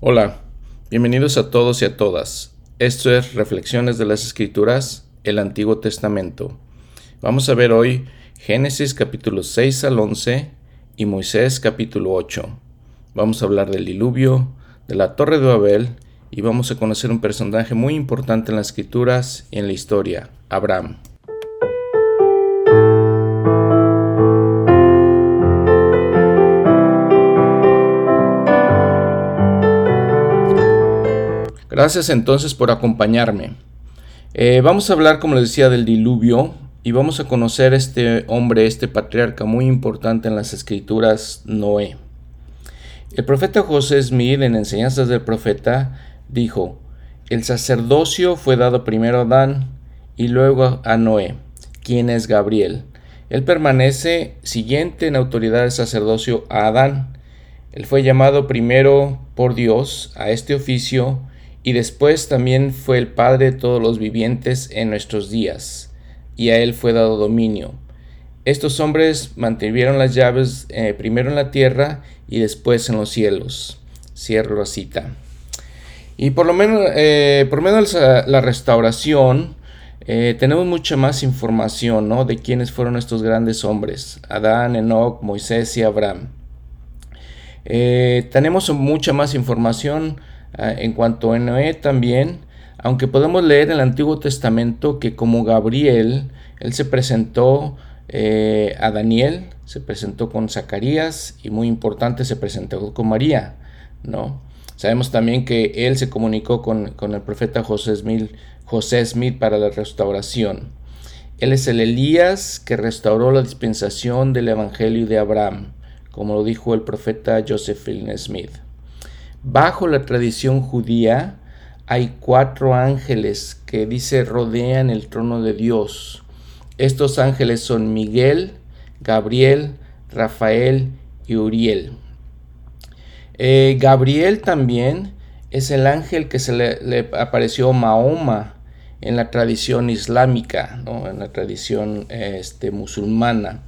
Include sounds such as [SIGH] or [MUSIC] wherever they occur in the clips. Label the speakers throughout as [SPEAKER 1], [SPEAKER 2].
[SPEAKER 1] Hola, bienvenidos a todos y a todas. Esto es Reflexiones de las Escrituras, el Antiguo Testamento. Vamos a ver hoy Génesis capítulo 6 al 11 y Moisés capítulo 8. Vamos a hablar del diluvio, de la torre de Babel y vamos a conocer un personaje muy importante en las Escrituras y en la historia, Abraham. Gracias entonces por acompañarme. Eh, vamos a hablar, como les decía, del diluvio y vamos a conocer este hombre, este patriarca muy importante en las escrituras, Noé. El profeta José Smith, en Enseñanzas del Profeta, dijo, el sacerdocio fue dado primero a Adán y luego a Noé, quien es Gabriel. Él permanece siguiente en autoridad del sacerdocio a Adán. Él fue llamado primero por Dios a este oficio y después también fue el Padre de todos los vivientes en nuestros días, y a él fue dado dominio. Estos hombres mantuvieron las llaves eh, primero en la tierra y después en los cielos. Cierro la cita. Y por lo menos, eh, por menos de la restauración, eh, tenemos mucha más información ¿no? de quiénes fueron estos grandes hombres, Adán, Enoch, Moisés y Abraham. tenemos mucha más información en cuanto a Noé también, aunque podemos leer en el Antiguo Testamento que como Gabriel, él se presentó eh, a Daniel, se presentó con Zacarías y muy importante se presentó con María, ¿no? Sabemos también que él se comunicó con, el profeta José Smith, José Smith para la restauración. Él es el Elías que restauró la dispensación del Evangelio de Abraham, como lo dijo el profeta Josephine Smith. Bajo la tradición judía hay cuatro ángeles que dice rodean el trono de Dios. Estos ángeles son Miguel, Gabriel, Rafael y Uriel. Eh, Gabriel también es el ángel que se le, apareció a Mahoma en la tradición islámica, en la tradición este, musulmana.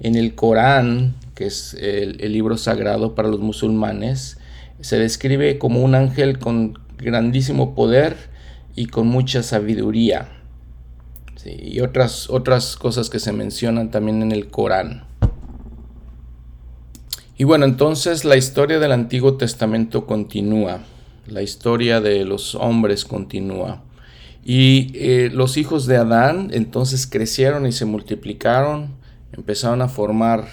[SPEAKER 1] En el Corán, que es el libro sagrado para los musulmanes, se describe como un ángel con grandísimo poder y con mucha sabiduría. y otras, otras cosas que se mencionan también en el Corán. Y bueno, entonces la historia del Antiguo Testamento continúa. La historia de los hombres continúa. Y eh, los hijos de Adán entonces crecieron y se multiplicaron, empezaron a formar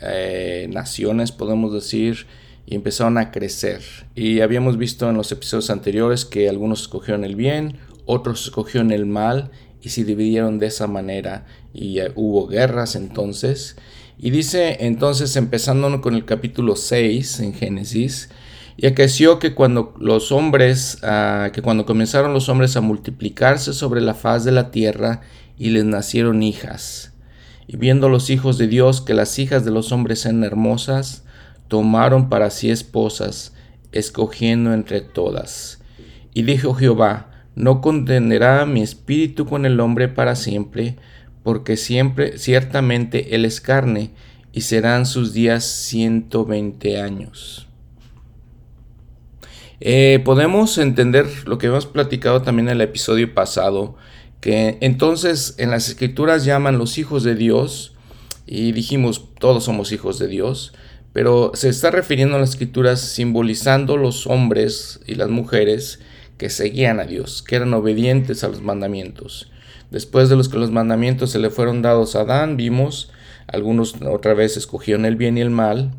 [SPEAKER 1] eh, naciones, podemos decir, y empezaron a crecer. Y habíamos visto en los episodios anteriores que algunos escogieron el bien, otros escogieron el mal y se dividieron de esa manera y hubo guerras entonces. Y dice entonces empezando con el capítulo 6 en Génesis, y acaeció que cuando los hombres, ah, que cuando comenzaron los hombres a multiplicarse sobre la faz de la tierra y les nacieron hijas, y viendo los hijos de Dios que las hijas de los hombres eran hermosas, tomaron para sí esposas, escogiendo entre todas. Y dijo Jehová, no condenará mi espíritu con el hombre para siempre, porque siempre ciertamente él es carne, y serán sus días ciento veinte años. Eh, podemos entender lo que hemos platicado también en el episodio pasado, que entonces en las escrituras llaman los hijos de Dios, y dijimos todos somos hijos de Dios, pero se está refiriendo a las escrituras simbolizando los hombres y las mujeres que seguían a Dios, que eran obedientes a los mandamientos. Después de los que los mandamientos se le fueron dados a Adán, vimos, algunos otra vez escogieron el bien y el mal,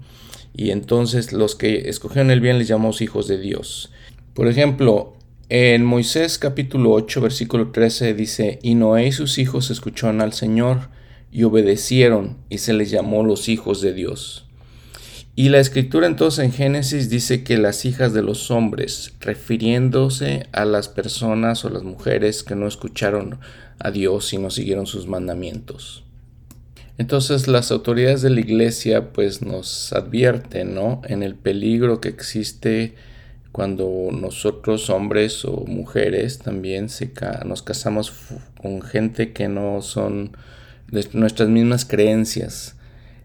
[SPEAKER 1] y entonces los que escogieron el bien les llamamos hijos de Dios. Por ejemplo, en Moisés capítulo 8, versículo 13 dice, y Noé y sus hijos escucharon al Señor y obedecieron, y se les llamó los hijos de Dios. Y la escritura entonces en Génesis dice que las hijas de los hombres, refiriéndose a las personas o las mujeres que no escucharon a Dios y no siguieron sus mandamientos. Entonces las autoridades de la iglesia pues nos advierten, ¿no? En el peligro que existe cuando nosotros hombres o mujeres también se nos casamos con gente que no son de nuestras mismas creencias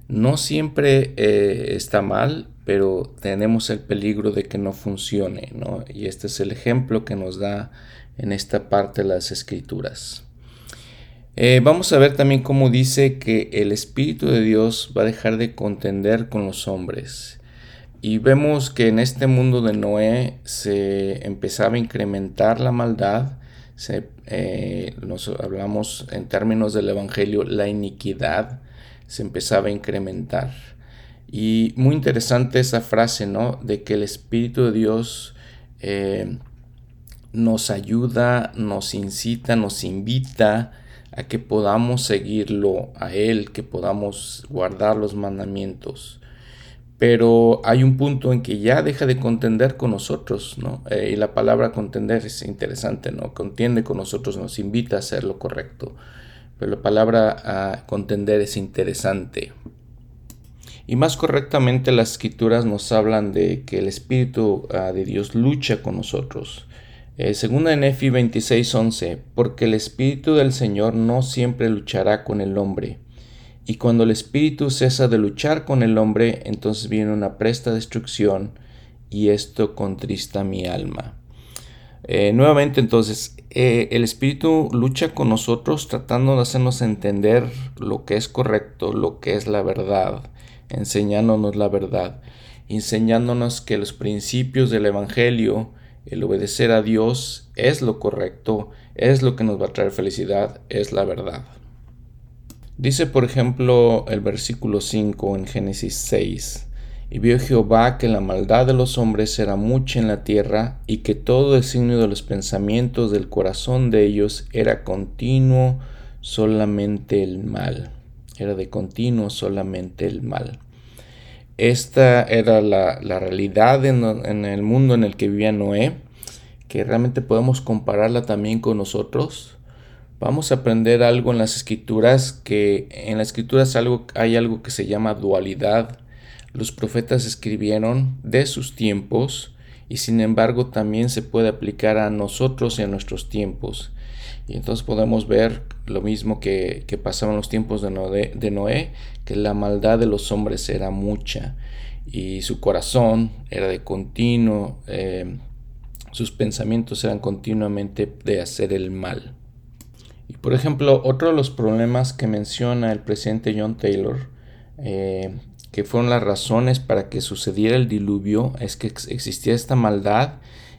[SPEAKER 1] no siempre eh, está mal, pero tenemos el peligro de que no funcione, ¿no? Y este es el ejemplo que nos da en esta parte las escrituras. Eh, vamos a ver también cómo dice que el Espíritu de Dios va a dejar de contender con los hombres. Y vemos que en este mundo de Noé se empezaba a incrementar la maldad, se, eh, nos hablamos en términos del Evangelio, la iniquidad se empezaba a incrementar. Y muy interesante esa frase, ¿no? De que el Espíritu de Dios eh, nos ayuda, nos incita, nos invita a que podamos seguirlo a Él, que podamos guardar los mandamientos. Pero hay un punto en que ya deja de contender con nosotros, ¿no? Eh, y la palabra contender es interesante, ¿no? Contiende con nosotros, nos invita a hacer lo correcto. Pero la palabra ah, contender es interesante. Y más correctamente las escrituras nos hablan de que el Espíritu ah, de Dios lucha con nosotros. Eh, segunda en Efi 26:11, porque el Espíritu del Señor no siempre luchará con el hombre. Y cuando el Espíritu cesa de luchar con el hombre, entonces viene una presta destrucción, y esto contrista mi alma. Eh, nuevamente entonces, eh, el Espíritu lucha con nosotros tratando de hacernos entender lo que es correcto, lo que es la verdad, enseñándonos la verdad, enseñándonos que los principios del Evangelio, el obedecer a Dios es lo correcto, es lo que nos va a traer felicidad, es la verdad. Dice por ejemplo el versículo 5 en Génesis 6, y vio Jehová que la maldad de los hombres era mucha en la tierra, y que todo designio de los pensamientos del corazón de ellos era continuo solamente el mal. Era de continuo solamente el mal. Esta era la, realidad en, el mundo en el que vivía Noé, que realmente podemos compararla también con nosotros. Vamos a aprender algo en las escrituras, que en las escrituras algo, hay algo que se llama dualidad. Los profetas escribieron de sus tiempos y sin embargo también se puede aplicar a nosotros en nuestros tiempos. Y entonces podemos ver lo mismo que, pasaba en los tiempos de Noé, de Noé, que la maldad de los hombres era mucha y su corazón era de continuo, eh, sus pensamientos eran continuamente de hacer el mal. Y por ejemplo, otro de los problemas que menciona el presidente John Taylor, eh, que fueron las razones para que sucediera el diluvio, es que existía esta maldad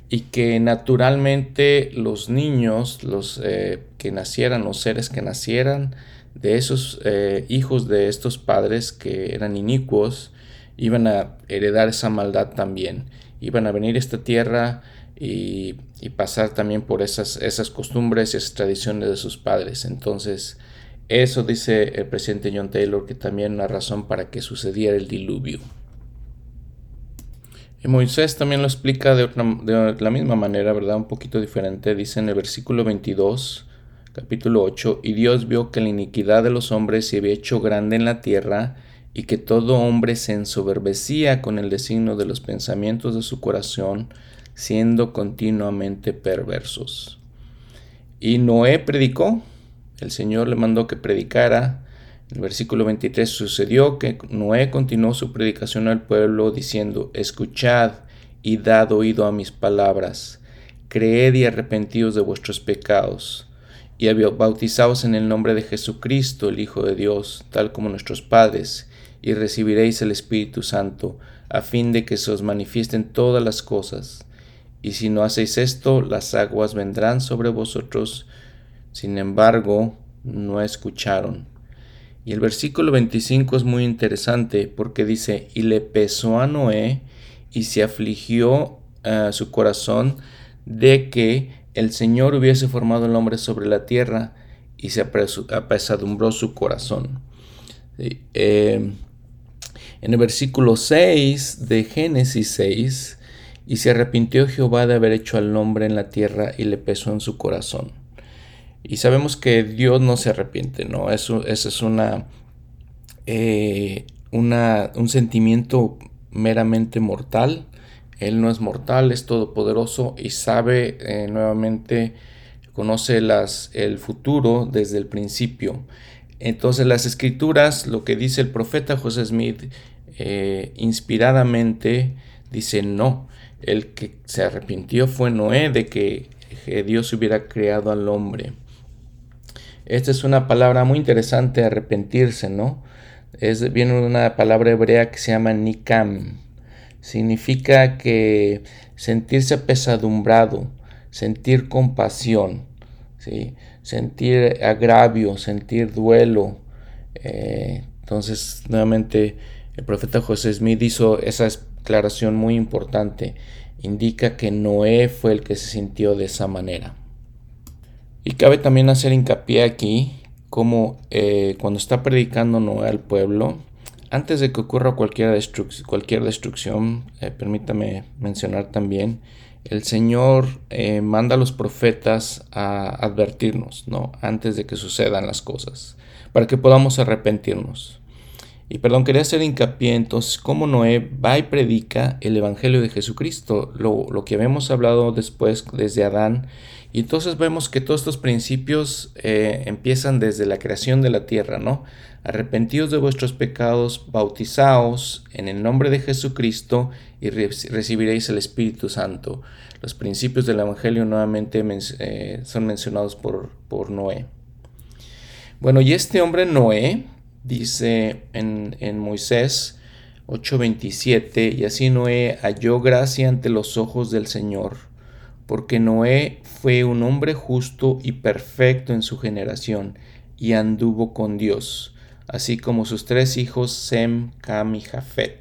[SPEAKER 1] y que naturalmente los niños, los eh, que nacieran, los seres que nacieran de esos eh, hijos de estos padres que eran inicuos, iban a heredar esa maldad también. Iban a venir a esta tierra y, pasar también por esas, esas costumbres y esas tradiciones de sus padres. Entonces, eso dice el presidente John Taylor, que también una razón para que sucediera el diluvio. Y Moisés también lo explica de, de, la misma manera, ¿verdad? Un poquito diferente. Dice en el versículo 22, capítulo 8, y Dios vio que la iniquidad de los hombres se había hecho grande en la tierra, y que todo hombre se ensoberbecía con el designio de los pensamientos de su corazón, siendo continuamente perversos. Y Noé predicó, el Señor le mandó que predicara, el versículo 23 sucedió que Noé continuó su predicación al pueblo diciendo, escuchad y dad oído a mis palabras, creed y arrepentidos de vuestros pecados, y bautizaos en el nombre de Jesucristo, el Hijo de Dios, tal como nuestros padres, y recibiréis el Espíritu Santo, a fin de que se os manifiesten todas las cosas. Y si no hacéis esto, las aguas vendrán sobre vosotros. Sin embargo, no escucharon. Y el versículo 25 es muy interesante porque dice, y le pesó a Noé y se afligió a su corazón de que el Señor hubiese formado el hombre sobre la tierra y se apesadumbró su corazón. Eh, en el versículo 6 de Génesis 6, y se arrepintió Jehová de haber hecho al hombre en la tierra y le pesó en su corazón. Y sabemos que Dios no se arrepiente, ¿no? Eso, es una, eh, una, un sentimiento meramente mortal. Él no es mortal, es todopoderoso y sabe eh, nuevamente, conoce las, el futuro desde el principio. Entonces las escrituras, lo que dice el profeta José Smith, eh, inspiradamente dice no. El que se arrepintió fue Noé de que Dios hubiera creado al hombre. Esta es una palabra muy interesante, arrepentirse, ¿no? Es, viene una palabra hebrea que se llama nikam. Significa que sentirse apesadumbrado, sentir compasión, sentir agravio, sentir duelo. Eh, entonces, nuevamente, el profeta José Smith hizo esa declaración muy importante. Indica que Noé fue el que se sintió de esa manera. Y cabe también hacer hincapié aquí como eh, cuando está predicando Noé al pueblo, antes de que ocurra cualquier, cualquier destrucción, eh, permítame mencionar también, el Señor eh, manda a los profetas a advertirnos, ¿no? Antes de que sucedan las cosas, para que podamos arrepentirnos. Y perdón, quería hacer hincapié entonces cómo Noé va y predica el Evangelio de Jesucristo, lo, lo que habíamos hablado después desde Adán. Y entonces vemos que todos estos principios eh, empiezan desde la creación de la tierra, ¿no? Arrepentidos de vuestros pecados, bautizaos en el nombre de Jesucristo y recibiréis el Espíritu Santo. Los principios del Evangelio nuevamente eh, son mencionados por, por Noé. Bueno, y este hombre Noé, dice en, en Moisés 8:27, y así Noé halló gracia ante los ojos del Señor, porque Noé fue un hombre justo y perfecto en su generación, y anduvo con Dios, así como sus tres hijos Sem, Cam y Jafet.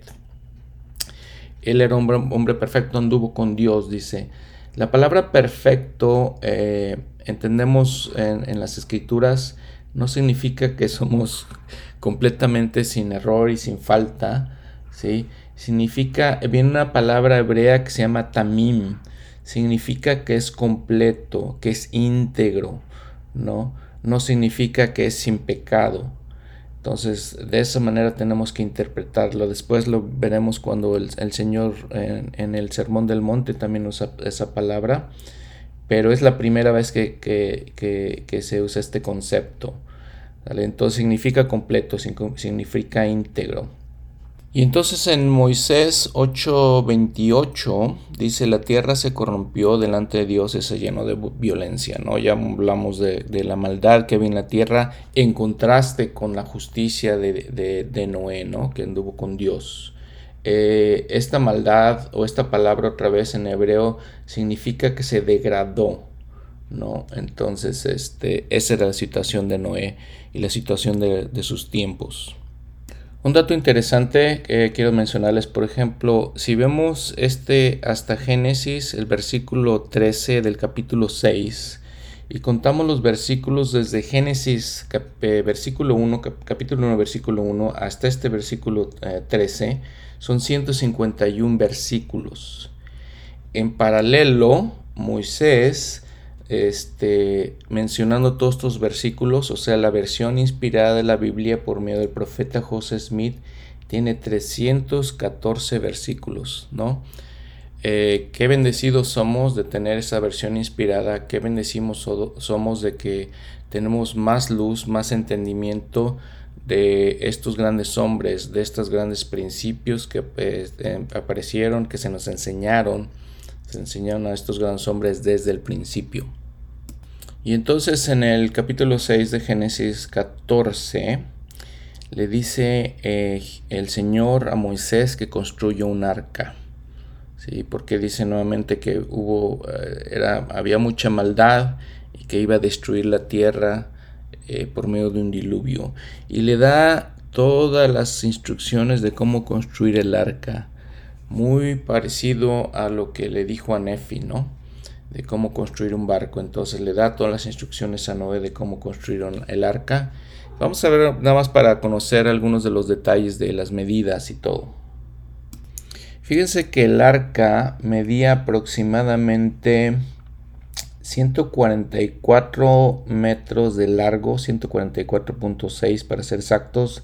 [SPEAKER 1] Él era hombre, hombre perfecto, anduvo con Dios, dice. La palabra perfecto eh, entendemos en, en las escrituras no significa que somos [LAUGHS] completamente sin error y sin falta, ¿sí? Significa, viene una palabra hebrea que se llama tamim, significa que es completo, que es íntegro, ¿no? No significa que es sin pecado. Entonces, de esa manera tenemos que interpretarlo. Después lo veremos cuando el, Señor en, el Sermón del Monte también usa esa palabra, pero es la primera vez que, que se usa este concepto. Entonces significa completo, significa íntegro. Y entonces en Moisés 8:28 dice, la tierra se corrompió delante de Dios y se llenó de violencia, ¿no? Ya hablamos de, la maldad que había en la tierra en contraste con la justicia de, Noé, ¿no? Que anduvo con Dios. Eh, esta maldad o esta palabra otra vez en hebreo significa que se degradó, ¿no? Entonces, este, esa era la situación de Noé y la situación de, sus tiempos. Un dato interesante que quiero mencionarles, por ejemplo, si vemos este hasta Génesis, el versículo 13 del capítulo 6, y contamos los versículos desde Génesis eh, versículo 1, capítulo 1, versículo 1, hasta este versículo 13, eh, son 151 versículos. En paralelo, Moisés este, mencionando todos estos versículos, o sea, la versión inspirada de la Biblia por medio del profeta José Smith tiene 314 versículos, ¿no? Eh, qué bendecidos somos de tener esa versión inspirada, qué bendecimos somos de que tenemos más luz, más entendimiento de estos grandes hombres, de estos grandes principios que pues, em, aparecieron, que se nos enseñaron, se enseñaron a estos grandes hombres desde el principio. Y entonces en el capítulo 6 de Génesis 14 le dice eh, el Señor a Moisés que construyó un arca. ¿sí? Porque dice nuevamente que hubo, eh, era, había mucha maldad y que iba a destruir la tierra eh, por medio de un diluvio. Y le da todas las instrucciones de cómo construir el arca. Muy parecido a lo que le dijo a Nefi, ¿no? De cómo construir un barco. Entonces le da todas las instrucciones a Noé de cómo construir el arca. Vamos a ver nada más para conocer algunos de los detalles de las medidas y todo. Fíjense que el arca medía aproximadamente 144 metros de largo, 144.6 para ser exactos,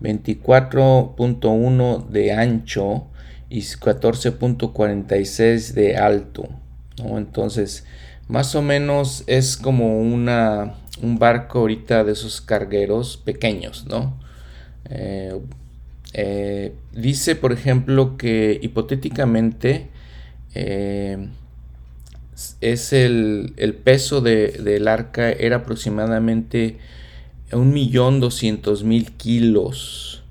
[SPEAKER 1] 24.1 de ancho y 14.46 de alto. Entonces, más o menos es como una, un barco ahorita de esos cargueros pequeños, ¿no? Eh, Eh, dice, por ejemplo, que hipotéticamente eh, es el, peso del arca era aproximadamente 1.200.000 kilos.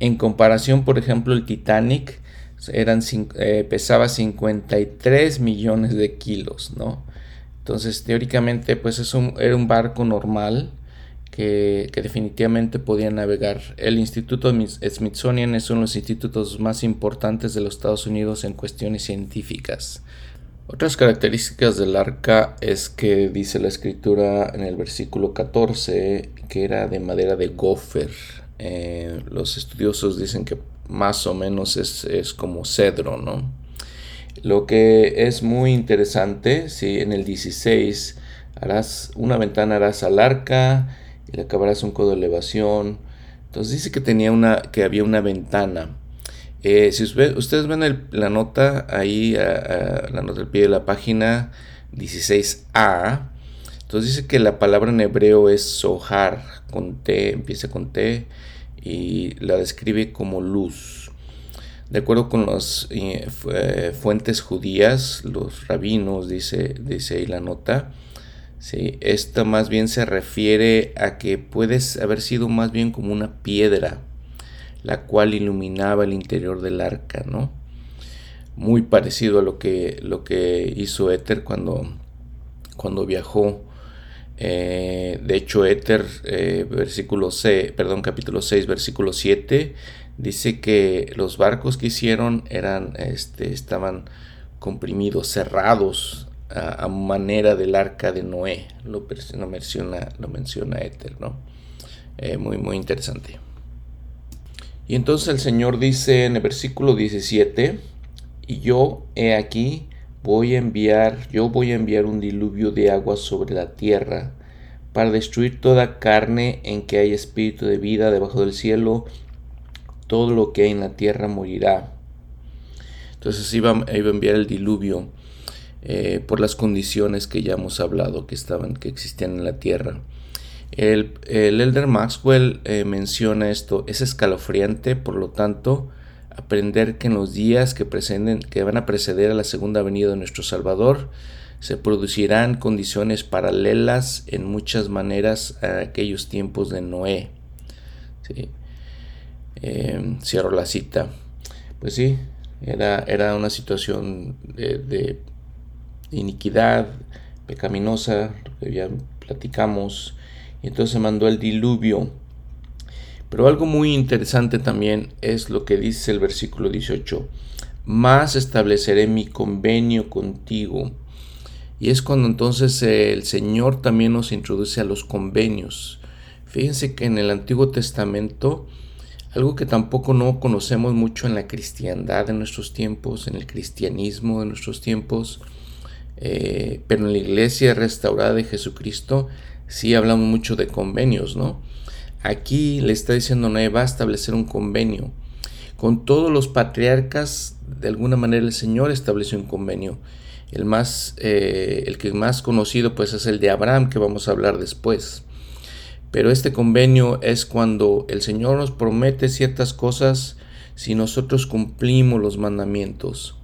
[SPEAKER 1] En comparación, por ejemplo, el Titanic eran, eh, pesaba 53 millones de kilos, ¿no? Entonces, teóricamente, pues es un, era un barco normal que, definitivamente podía navegar. El Instituto Smithsonian es uno de los institutos más importantes de los Estados Unidos en cuestiones científicas. Otras características del arca es que dice la escritura en el versículo 14 que era de madera de gofer. Eh, los estudiosos dicen que más o menos es, como cedro, ¿no? Lo que es muy interesante, si en el 16 harás una ventana harás al arca y le acabarás un codo de elevación. Entonces dice que tenía una, que había una ventana. Eh, si ustedes ven la nota ahí, la nota al pie de la página 16a, entonces dice que la palabra en hebreo es sohar, con T, empieza con T, y la describe como luz. De acuerdo con las eh, eh, fuentes judías, los rabinos, dice, dice ahí la nota, ¿sí? esto más bien se refiere a que puedes haber sido más bien como una piedra la cual iluminaba el interior del arca, ¿no? Muy parecido a lo que, lo que hizo Éter cuando, cuando viajó. Eh, de hecho, Éter, eh, versículo 6, perdón, capítulo 6, versículo 7, dice que los barcos que hicieron eran, este, estaban comprimidos, cerrados a, manera del arca de Noé. Lo, menciona, lo menciona Éter, ¿no? Eh, muy, muy interesante. Y entonces el Señor dice en el versículo 17, y yo he aquí, voy a enviar, yo voy a enviar un diluvio de agua sobre la tierra, para destruir toda carne en que hay espíritu de vida debajo del cielo, todo lo que hay en la tierra morirá. Entonces iba, a enviar el diluvio eh, por las condiciones que ya hemos hablado que estaban, que existían en la tierra. El, Elder Maxwell eh, menciona esto, es escalofriante, por lo tanto, aprender que en los días que, que van a preceder a la segunda venida de nuestro Salvador, se producirán condiciones paralelas en muchas maneras a aquellos tiempos de Noé. Em, cierro la cita. Pues sí, era, era una situación de, iniquidad pecaminosa, que ya platicamos, y entonces mandó el diluvio. Pero algo muy interesante también es lo que dice el versículo 18. Más estableceré mi convenio contigo. Y es cuando entonces el Señor también nos introduce a los convenios. Fíjense que en el Antiguo Testamento, algo que tampoco no conocemos mucho en la cristiandad de nuestros tiempos, en el cristianismo de nuestros tiempos, eh, pero en la iglesia restaurada de Jesucristo, sí hablamos mucho de convenios, ¿no? Aquí le está diciendo Noé va a establecer un convenio. Con todos los patriarcas, de alguna manera el Señor estableció un convenio. El, más, eh, el que más conocido pues es el de Abraham, que vamos a hablar después. Pero este convenio es cuando el Señor nos promete ciertas cosas si nosotros cumplimos los mandamientos.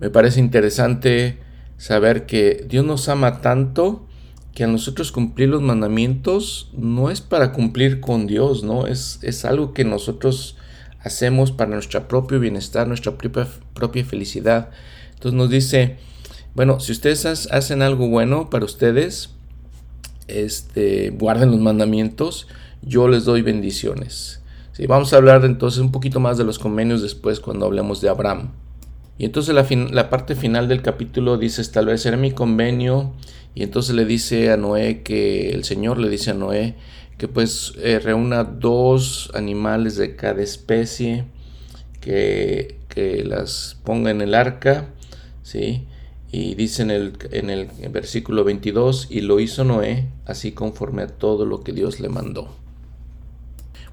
[SPEAKER 1] Me parece interesante saber que Dios nos ama tanto que a nosotros cumplir los mandamientos no es para cumplir con Dios, ¿no? Es, es algo que nosotros hacemos para nuestro propio bienestar, nuestra propia, propia felicidad. Entonces nos dice, bueno, si ustedes hacen algo bueno para ustedes, este, guarden los mandamientos, yo les doy bendiciones. Sí, vamos a hablar entonces un poquito más de los convenios después cuando hablemos de Abraham. Y entonces la, la parte final del capítulo dice, estableceré mi convenio y entonces le dice a Noé que el Señor le dice a Noé que pues eh, reúna dos animales de cada especie, que, que, las ponga en el arca, ¿sí? Y dice en el, en el versículo 22, y lo hizo Noé, así conforme a todo lo que Dios le mandó.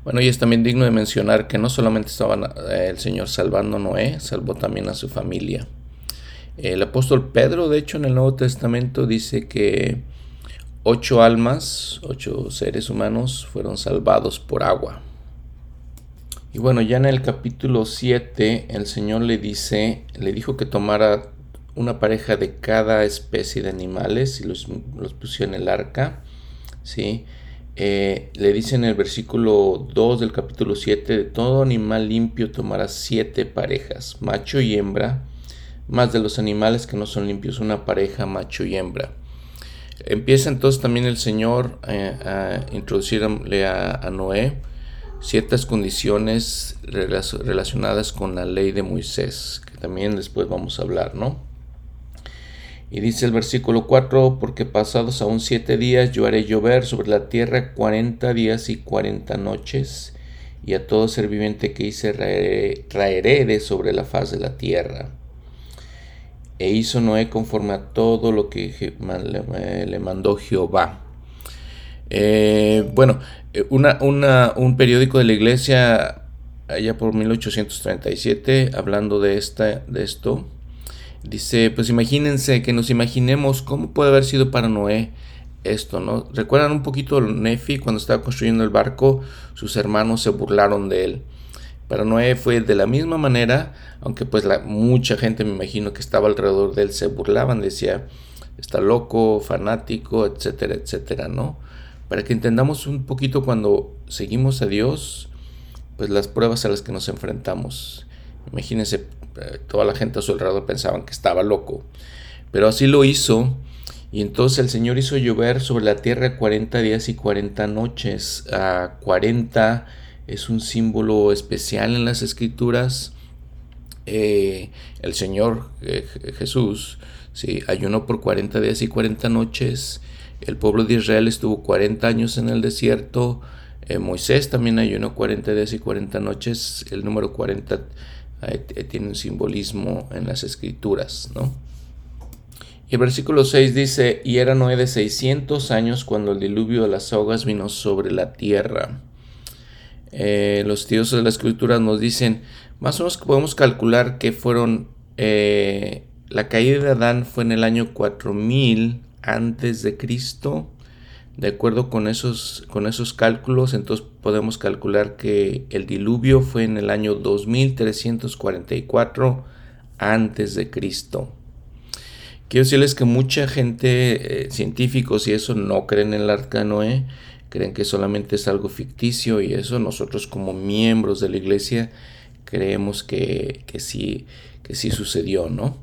[SPEAKER 1] Bueno, y es también digno de mencionar que no solamente estaba eh, el Señor salvando a Noé, salvó también a su familia. El apóstol Pedro, de hecho, en el Nuevo Testamento dice que ocho almas, ocho seres humanos fueron salvados por agua. Y bueno, ya en el capítulo 7 el Señor le dice, le dijo que tomara una pareja de cada especie de animales y los, los pusiera en el arca, ¿sí? Eh, le dice en el versículo 2 del capítulo 7, de todo animal limpio tomará siete parejas, macho y hembra, más de los animales que no son limpios, una pareja macho y hembra. Empieza entonces también el Señor eh, a introducirle a Noé ciertas condiciones relacionadas con la ley de Moisés, que también después vamos a hablar, ¿no? Y dice el versículo 4, porque pasados aún siete días yo haré llover sobre la tierra cuarenta días y cuarenta noches, y a todo ser viviente que hice traeré, de sobre la faz de la tierra. E hizo Noé conforme a todo lo que le mandó Jehová. Eh, bueno, eh, un periódico de la iglesia allá por 1837, hablando de, esta, de esto, dice, pues imagínense que nos imaginemos cómo puede haber sido para Noé esto, ¿no? ¿Recuerdan un poquito Nefi cuando estaba construyendo el barco? Sus hermanos se burlaron de él. Para Noé fue de la misma manera, aunque pues la, mucha gente me imagino que estaba alrededor de él se burlaban, decía, está loco, fanático, etcétera, etcétera, ¿no? para que entendamos un poquito cuando seguimos a Dios, pues las pruebas a las que nos enfrentamos. Imagínense, eh, toda la gente a su alrededor pensaban que estaba loco, pero así lo hizo. Y entonces el Señor hizo llover sobre la tierra 40 días y 40 noches. A 40 es un símbolo especial en las escrituras. Eh, el Señor eh, Jesús sí, ayunó por 40 días y 40 noches el pueblo de Israel estuvo 40 años en el desierto. Eh, Moisés también ayunó 40 días y 40 noches. El número 40 eh, tiene un simbolismo en las escrituras, ¿no? Y el versículo 6 dice, y era Noé de 600 años cuando el diluvio de las aguas vino sobre la tierra. Eh, los tíos de la escritura nos dicen, más o menos podemos calcular que fueron, la caída de Adán fue en el año 4000 antes de Cristo. De acuerdo con esos, con esos cálculos, entonces podemos calcular que el diluvio fue en el año 2344 antes de Cristo. Quiero decirles que mucha gente, eh, científicos y eso, no creen en el arca Noé, creen que solamente es algo ficticio y eso nosotros como miembros de la iglesia creemos que, que sí, que sí sucedió, ¿no?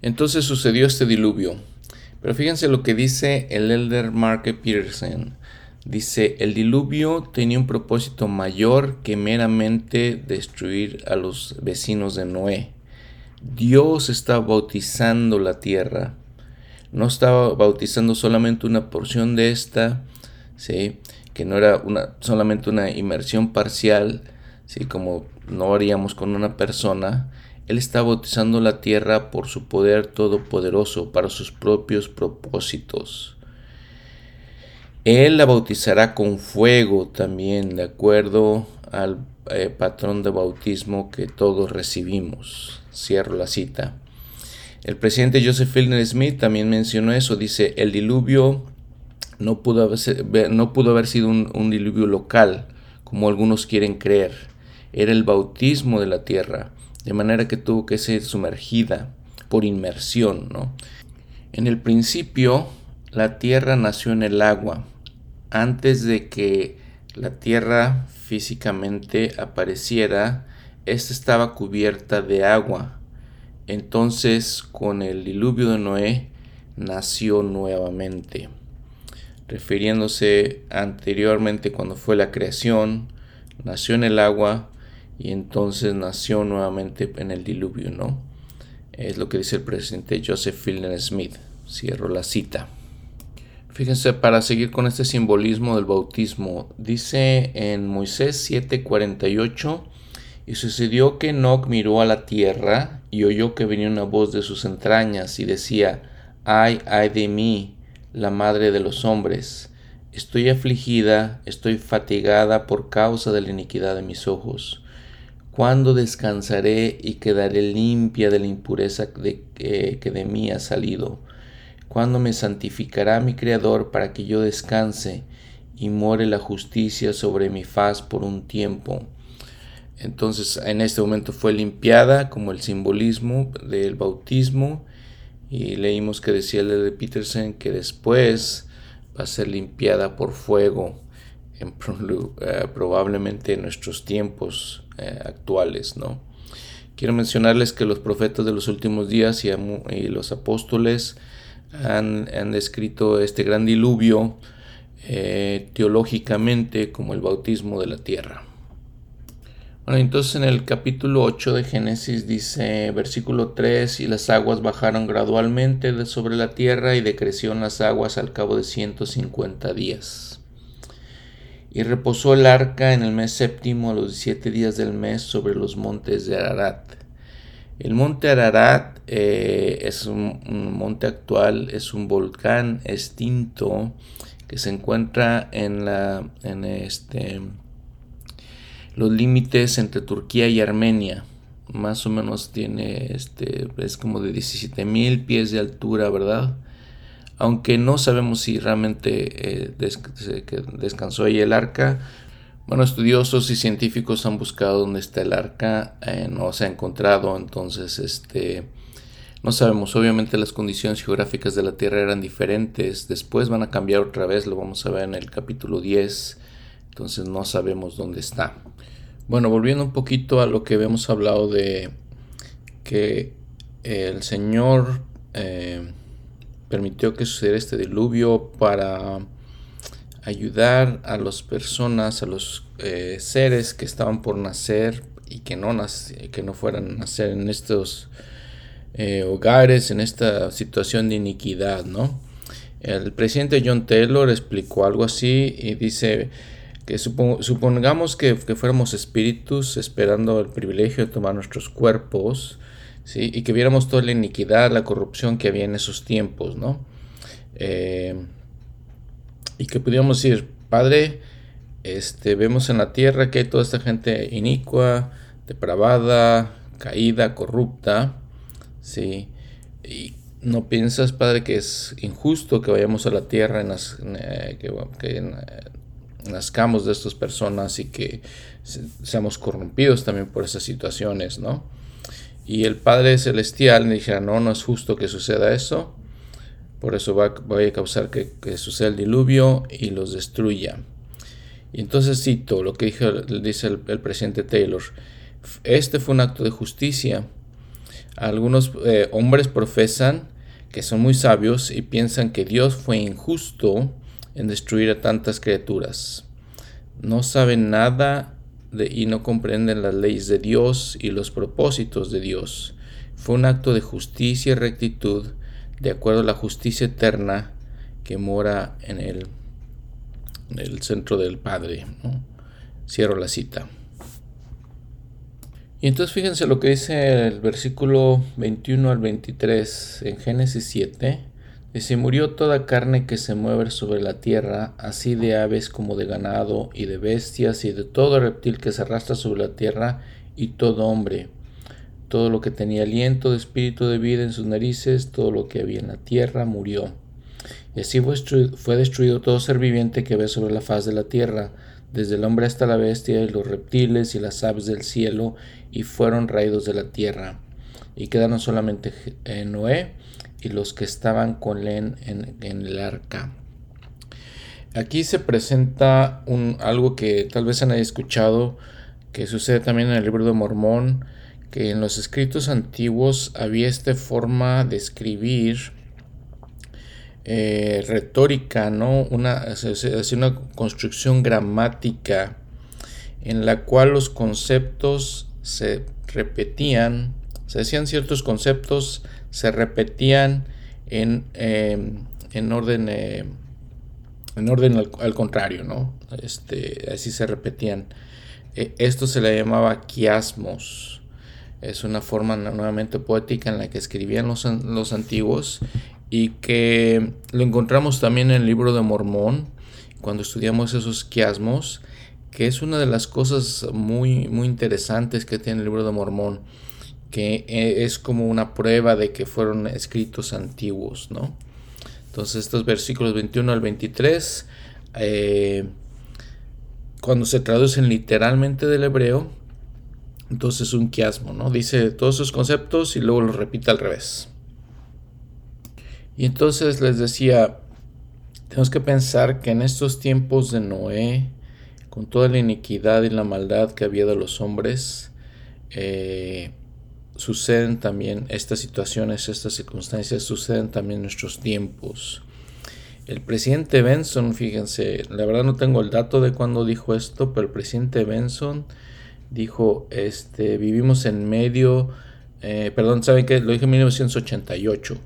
[SPEAKER 1] Entonces sucedió este diluvio. Pero fíjense lo que dice el elder Mark Peterson. Dice, el diluvio tenía un propósito mayor que meramente destruir a los vecinos de Noé. Dios estaba bautizando la tierra. No estaba bautizando solamente una porción de esta, ¿sí? que no era una, solamente una inmersión parcial, ¿sí? como no haríamos con una persona, él está bautizando la tierra por su poder todopoderoso para sus propios propósitos. Él la bautizará con fuego también, de acuerdo al eh, patrón de bautismo que todos recibimos. Cierro la cita. El presidente Joseph Fielding Smith también mencionó eso. Dice, el diluvio no pudo haber, no pudo haber sido un, un diluvio local, como algunos quieren creer. Era el bautismo de la tierra de manera que tuvo que ser sumergida por inmersión. ¿no? En el principio, la tierra nació en el agua, antes de que la tierra físicamente apareciera, esta estaba cubierta de agua. Entonces, con el diluvio de Noé, nació nuevamente. Refiriéndose anteriormente cuando fue la creación, nació en el agua, y entonces nació nuevamente en el diluvio, ¿no? Es lo que dice el presidente Joseph Fielding Smith. Cierro la cita. Fíjense, para seguir con este simbolismo del bautismo, dice en Moisés 7:48, y sucedió que Enoch miró a la tierra y oyó que venía una voz de sus entrañas y decía, ay, ay de mí, la madre de los hombres, estoy afligida, estoy fatigada por causa de la iniquidad de mis ojos ¿Cuándo descansaré y quedaré limpia de la impureza de, que de mí ha salido? ¿Cuándo me santificará mi Creador para que yo descanse y more la justicia sobre mi faz por un tiempo? Entonces en este momento fue limpiada como el simbolismo del bautismo y leímos que decía el de Peterson que después va a ser limpiada por fuego en, eh, probablemente en nuestros tiempos eh, actuales, ¿no? Quiero mencionarles que los profetas de los últimos días y, los apóstoles han, descrito este gran diluvio eh, teológicamente como el bautismo de la tierra. Bueno, entonces en el capítulo 8 de Génesis dice, versículo 3, y las aguas bajaron gradualmente sobre la tierra y decrecieron las aguas al cabo de 150 días. Y reposó el arca en el mes séptimo a los 17 días del mes sobre los montes de Ararat. El monte Ararat eh, es un, monte actual, es un volcán extinto que se encuentra en la en este los límites entre Turquía y Armenia. Más o menos tiene, este, es como de 17 mil pies de altura, ¿verdad? Aunque no sabemos si realmente eh, descansó ahí el arca. Bueno, estudiosos y científicos han buscado dónde está el arca, eh, no se ha encontrado, entonces este, no sabemos. Obviamente las condiciones geográficas de la Tierra eran diferentes, después van a cambiar otra vez, lo vamos a ver en el capítulo 10, entonces no sabemos dónde está. Bueno, volviendo un poquito a lo que habíamos hablado de que el Señor eh, permitió que sucediera este diluvio para ayudar a las personas, a los eh, seres que estaban por nacer y que no, que no fueran a nacer en estos eh, hogares, en esta situación de iniquidad, ¿no? El presidente John Taylor explicó algo así y dice, que supongamos que, fuéramos espíritus esperando el privilegio de tomar nuestros cuerpos, ¿sí? y que viéramos toda la iniquidad, la corrupción que había en esos tiempos, ¿no? Eh, y que pudiéramos decir, Padre, este, vemos en la tierra que hay toda esta gente inicua, depravada, caída, corrupta, ¿sí? Y no piensas, Padre, que es injusto que vayamos a la tierra en las, eh, que, nazcamos de estas personas y que seamos corrompidos también por esas situaciones, ¿no? Y el Padre Celestial me dijera, no, no es justo que suceda eso, por eso va, a causar que, suceda el diluvio y los destruya. Y entonces cito lo que dice el, presidente Taylor, este fue un acto de justicia. Algunos eh, hombres profesan que son muy sabios y piensan que Dios fue injusto en destruir a tantas criaturas. No saben nada de, y no comprenden las leyes de Dios y los propósitos de Dios. Fue un acto de justicia y rectitud de acuerdo a la justicia eterna que mora en el, en el centro del Padre. Cierro la cita. Y entonces fíjense lo que dice el versículo 21 al 23 en Génesis 7 y se murió toda carne que se mueve sobre la tierra, así de aves como de ganado, y de bestias, y de todo reptil que se arrastra sobre la tierra, y todo hombre. Todo lo que tenía aliento de espíritu de vida en sus narices, todo lo que había en la tierra, murió. Y así fue destruido todo ser viviente que ve sobre la faz de la tierra, desde el hombre hasta la bestia, y los reptiles y las aves del cielo, y fueron raídos de la tierra. Y quedaron solamente Noé y los que estaban con él en, el arca. Aquí se presenta un, algo que tal vez han escuchado, que sucede también en el libro de Mormón, que en los escritos antiguos había esta forma de escribir eh, retórica, ¿no? Una, una construcción gramática en la cual los conceptos se repetían, se decían ciertos conceptos se repetían en, em, en orden, eh, en orden al, contrario, ¿no? Este, así se repetían. E, esto se le llamaba quiasmos. Es una forma nuevamente poética en la que escribían los, los antiguos y que lo encontramos también en el libro de Mormón, cuando estudiamos esos quiasmos, que es una de las cosas muy, muy interesantes que tiene el libro de Mormón que eh, es como una prueba de que fueron escritos antiguos, ¿no? Entonces estos versículos 21 al 23, eh, cuando se traducen literalmente del hebreo, Entonces un quiasmo, ¿no? Dice todos esos conceptos y luego los repite al revés. Y entonces les decía, tenemos que pensar que en estos tiempos de Noé, con toda la iniquidad y la maldad que había de los hombres, eh, suceden también estas situaciones, estas circunstancias, suceden también en nuestros tiempos. El presidente Benson, fíjense, la verdad no tengo el dato de cuándo dijo esto, pero el presidente Benson dijo, este, vivimos en medio, eh, perdón, ¿saben qué? Lo dije en 1988.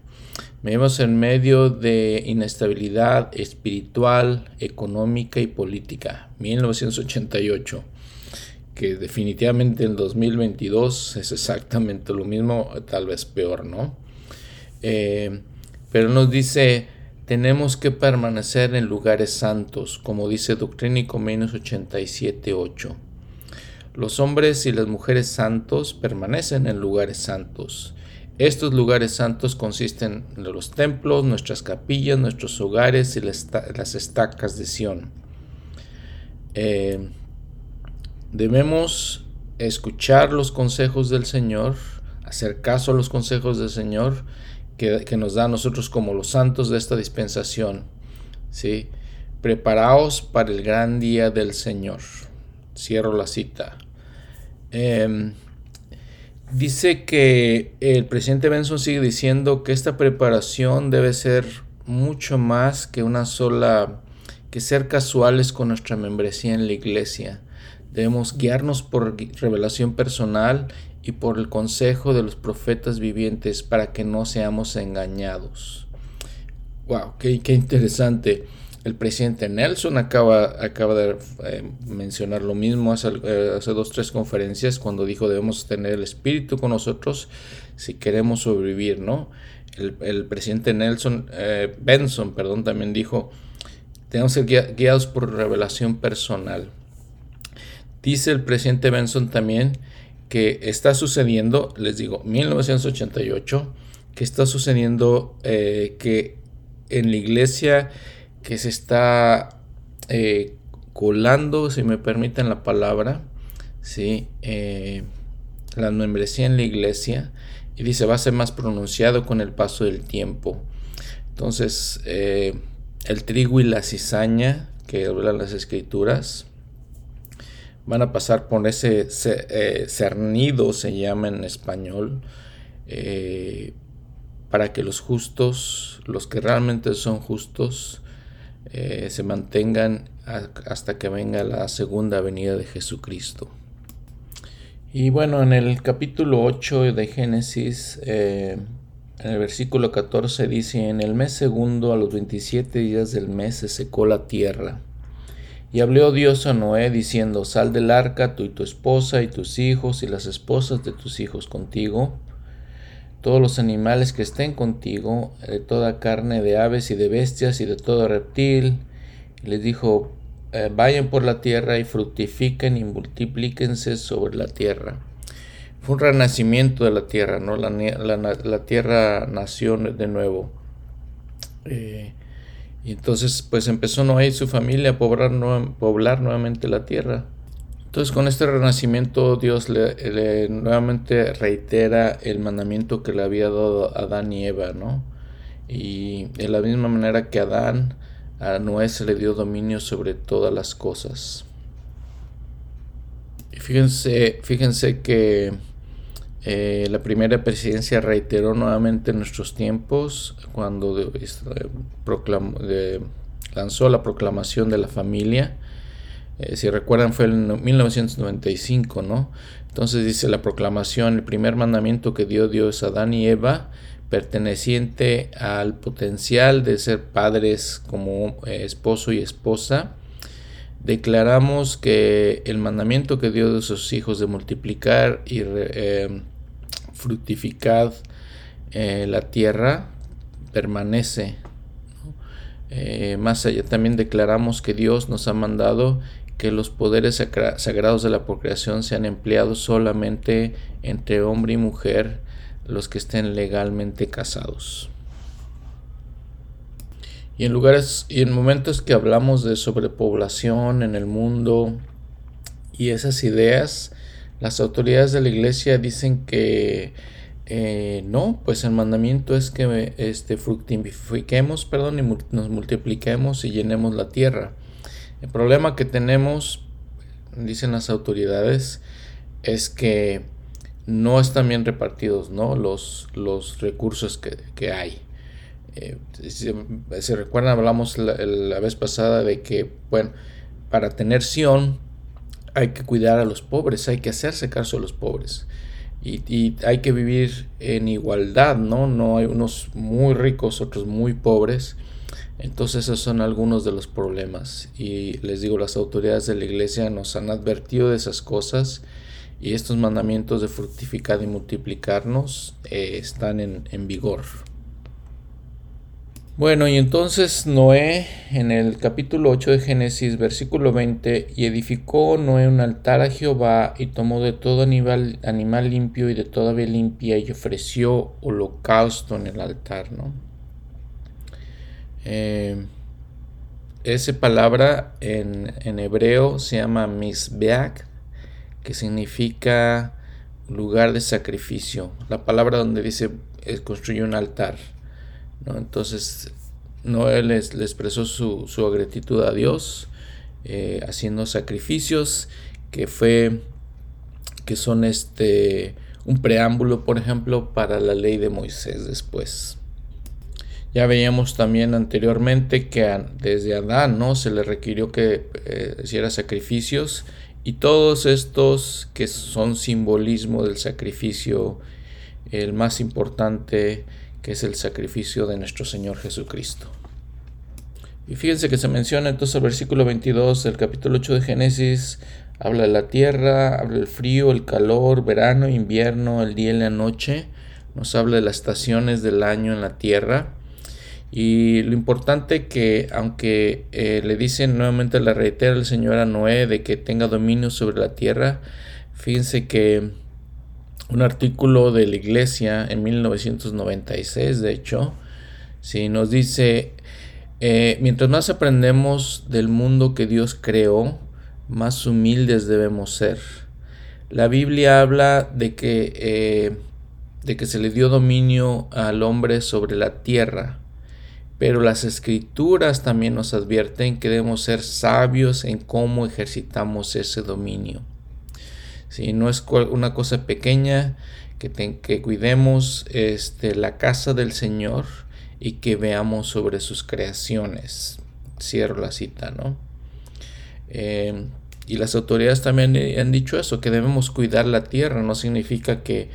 [SPEAKER 1] Vivimos en medio de inestabilidad espiritual, económica y política. 1988 que definitivamente en 2022 es exactamente lo mismo, tal vez peor, ¿no? Eh, pero nos dice, tenemos que permanecer en lugares santos, como dice Doctrina y Convenios 87.8. Los hombres y las mujeres santos permanecen en lugares santos. Estos lugares santos consisten en los templos, nuestras capillas, nuestros hogares y las estacas de Sión. Eh, Debemos escuchar los consejos del Señor, hacer caso a los consejos del Señor que, nos da a nosotros como los santos de esta dispensación. ¿sí? Preparaos para el gran día del Señor. Cierro la cita. Em, dice que el presidente Benson sigue diciendo que esta preparación debe ser mucho más que una sola, que ser casuales con nuestra membresía en la iglesia. Debemos guiarnos por revelación personal y por el consejo de los profetas vivientes para que no seamos engañados. Wow, qué, interesante. El presidente Nelson acaba, acaba de eh, mencionar lo mismo hace, eh, hace dos, tres conferencias cuando dijo debemos tener el espíritu con nosotros si queremos sobrevivir, ¿no? El, presidente Nelson, eh, Benson, perdón, también dijo, tenemos que ser guiados por revelación personal. Dice el presidente Benson también que está sucediendo, les digo, 1988, que está sucediendo eh, que en la iglesia que se está eh, colando, si me permiten la palabra, ¿sí? Eh, la membresía en la iglesia, y dice va a ser más pronunciado con el paso del tiempo. Entonces, el trigo y la cizaña, que hablan las escrituras, van a pasar por ese eh, cernido, se llama en español, eh, para que los justos, los que realmente son justos, eh, se mantengan hasta que venga la segunda venida de Jesucristo. Y bueno, en el capítulo 8 de Génesis, en el versículo 14 dice, en el mes segundo, a los 27 días del mes, se secó la tierra y habló Dios a Noé diciendo, sal del arca tú y tu esposa y tus hijos y las esposas de tus hijos contigo, todos los animales que estén contigo, de toda carne de aves y de bestias y de todo reptil. Y les dijo, eh, vayan por la tierra y fructifiquen y multiplíquense sobre la tierra. Fue un renacimiento de la tierra, ¿no? La, tierra nació de nuevo. Eh, y entonces pues empezó Noé y su familia a poblar, poblar nuevamente la tierra. Entonces con este renacimiento Dios le, nuevamente reitera el mandamiento que le había dado a Adán y Eva, ¿no? Y de la misma manera que Adán, a Noé se le dio dominio sobre todas las cosas. Y fíjense, fíjense que eh, la primera presidencia reiteró nuevamente en nuestros tiempos cuando este, lanzó la proclamación de la familia. Eh, si recuerdan fue en 1995, ¿no? Entonces dice la proclamación, el primer mandamiento que dio Dios a Adán y Eva, perteneciente al potencial de ser padres como eh, esposo y esposa, declaramos que el mandamiento que dio de sus hijos de multiplicar y fructificad eh, la tierra, permanece. Eh, más allá también declaramos que Dios nos ha mandado que los poderes sagrados de la procreación sean empleados solamente entre hombre y mujer, los que estén legalmente casados. Y en lugares y en momentos que hablamos de sobrepoblación en el mundo y esas ideas, Las autoridades de la iglesia dicen que eh, no, pues el mandamiento es que este, fructifiquemos, perdón, y nos multipliquemos y llenemos la tierra. El problema que tenemos, dicen las autoridades, es que no están bien repartidos ¿no? los, los recursos que, hay. Eh, si, recuerdan, hablamos la, la, vez pasada de que, bueno, para tener Sion hay que cuidar a los pobres, hay que hacerse caso a los pobres y, hay que vivir en igualdad, ¿no? No hay unos muy ricos, otros muy pobres. Entonces esos son algunos de los problemas. Y les digo, las autoridades de la iglesia nos han advertido de esas cosas y estos mandamientos de fructificar y multiplicarnos eh, están en, en vigor. Bueno, y entonces Noé, en el capítulo 8 de Génesis, versículo 20, y edificó Noé un altar a Jehová, y tomó de todo animal, animal limpio y de toda ave limpia, y ofreció holocausto en el altar, ¿no? Eh, palabra en, en, hebreo se llama misbeach, que significa lugar de sacrificio. La palabra donde dice es construye un altar. Entonces, Noé les, expresó su, gratitud a Dios, eh, haciendo sacrificios que fue que son este un preámbulo, por ejemplo, para la ley de Moisés después. Ya veíamos también anteriormente que desde Adán ¿no? se le requirió que eh, hiciera sacrificios y todos estos que son simbolismo del sacrificio, el más importante que es el sacrificio de nuestro Señor Jesucristo. Y fíjense que se menciona entonces el versículo 22 del capítulo 8 de Génesis, habla de la tierra, habla del frío, el calor, verano, invierno, el día y la noche, nos habla de las estaciones del año en la tierra. Y lo importante que, aunque eh, le dicen nuevamente, la reitera el Señor a Noé de que tenga dominio sobre la tierra, fíjense que un artículo de la iglesia en 1996, de hecho, si nos dice, eh, mientras más aprendemos del mundo que Dios creó, más humildes debemos ser. La Biblia habla de que, eh, de que se le dio dominio al hombre sobre la tierra, pero las escrituras también nos advierten que debemos ser sabios en cómo ejercitamos ese dominio. Si no es una cosa pequeña, que, que cuidemos este, la casa del Señor y que veamos sobre sus creaciones. Cierro la cita, ¿no? Eh, y las autoridades también han dicho eso, que debemos cuidar la tierra. No significa que,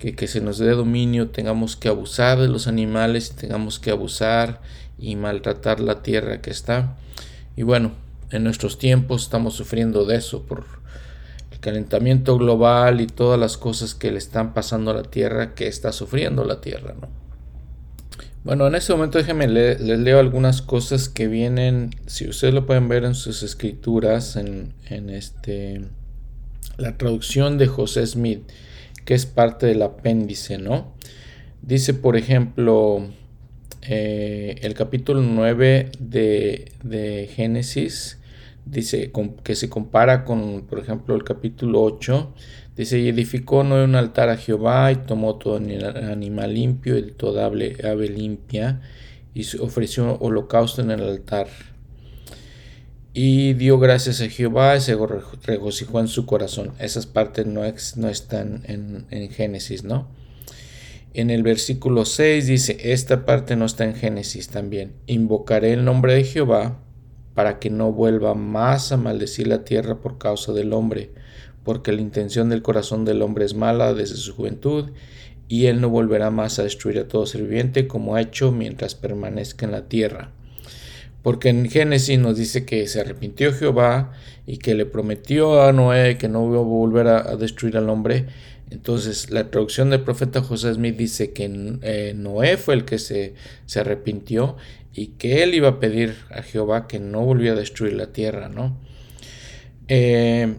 [SPEAKER 1] que, que, se nos dé dominio, tengamos que abusar de los animales tengamos que abusar y maltratar la tierra que está. Y bueno, en nuestros tiempos estamos sufriendo de eso por calentamiento global y todas las cosas que le están pasando a la Tierra, que está sufriendo la Tierra, ¿no? Bueno, en este momento déjenme les leo algunas cosas que vienen, si ustedes lo pueden ver en sus escrituras, en, este, la traducción de José Smith, que es parte del apéndice, ¿no? Dice, por ejemplo, eh, el capítulo 9 de, de Génesis, dice que se compara con, por ejemplo, el capítulo 8, dice, y edificó no un altar a Jehová y tomó todo animal limpio y toda ave limpia y ofreció holocausto en el altar. Y dio gracias a Jehová y se regocijó en su corazón. Esas partes no, no están en, en Génesis, ¿no? En el versículo 6 dice, esta parte no está en Génesis también. Invocaré el nombre de Jehová para que no vuelva más a maldecir la tierra por causa del hombre, porque la intención del corazón del hombre es mala desde su juventud, y él no volverá más a destruir a todo ser viviente como ha hecho mientras permanezca en la tierra. Porque en Génesis nos dice que se arrepintió Jehová y que le prometió a Noé que no iba a volver a, destruir al hombre. Entonces la traducción del profeta José Smith dice que eh, Noé fue el que se, se arrepintió y que él iba a pedir a Jehová que no volviera a destruir la tierra, ¿no? Eh,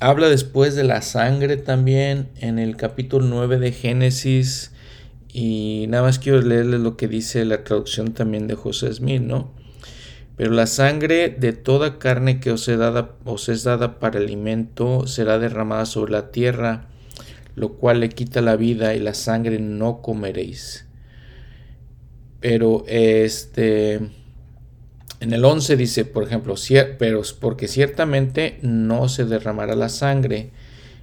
[SPEAKER 1] habla después de la sangre también en el capítulo 9 de Génesis y nada más quiero leerles lo que dice la traducción también de José Smith, ¿no? Pero la sangre de toda carne que os, dada, os es dada para alimento será derramada sobre la tierra, lo cual le quita la vida y la sangre no comeréis. Pero este en el 11 dice, por ejemplo, pero porque ciertamente no se derramará la sangre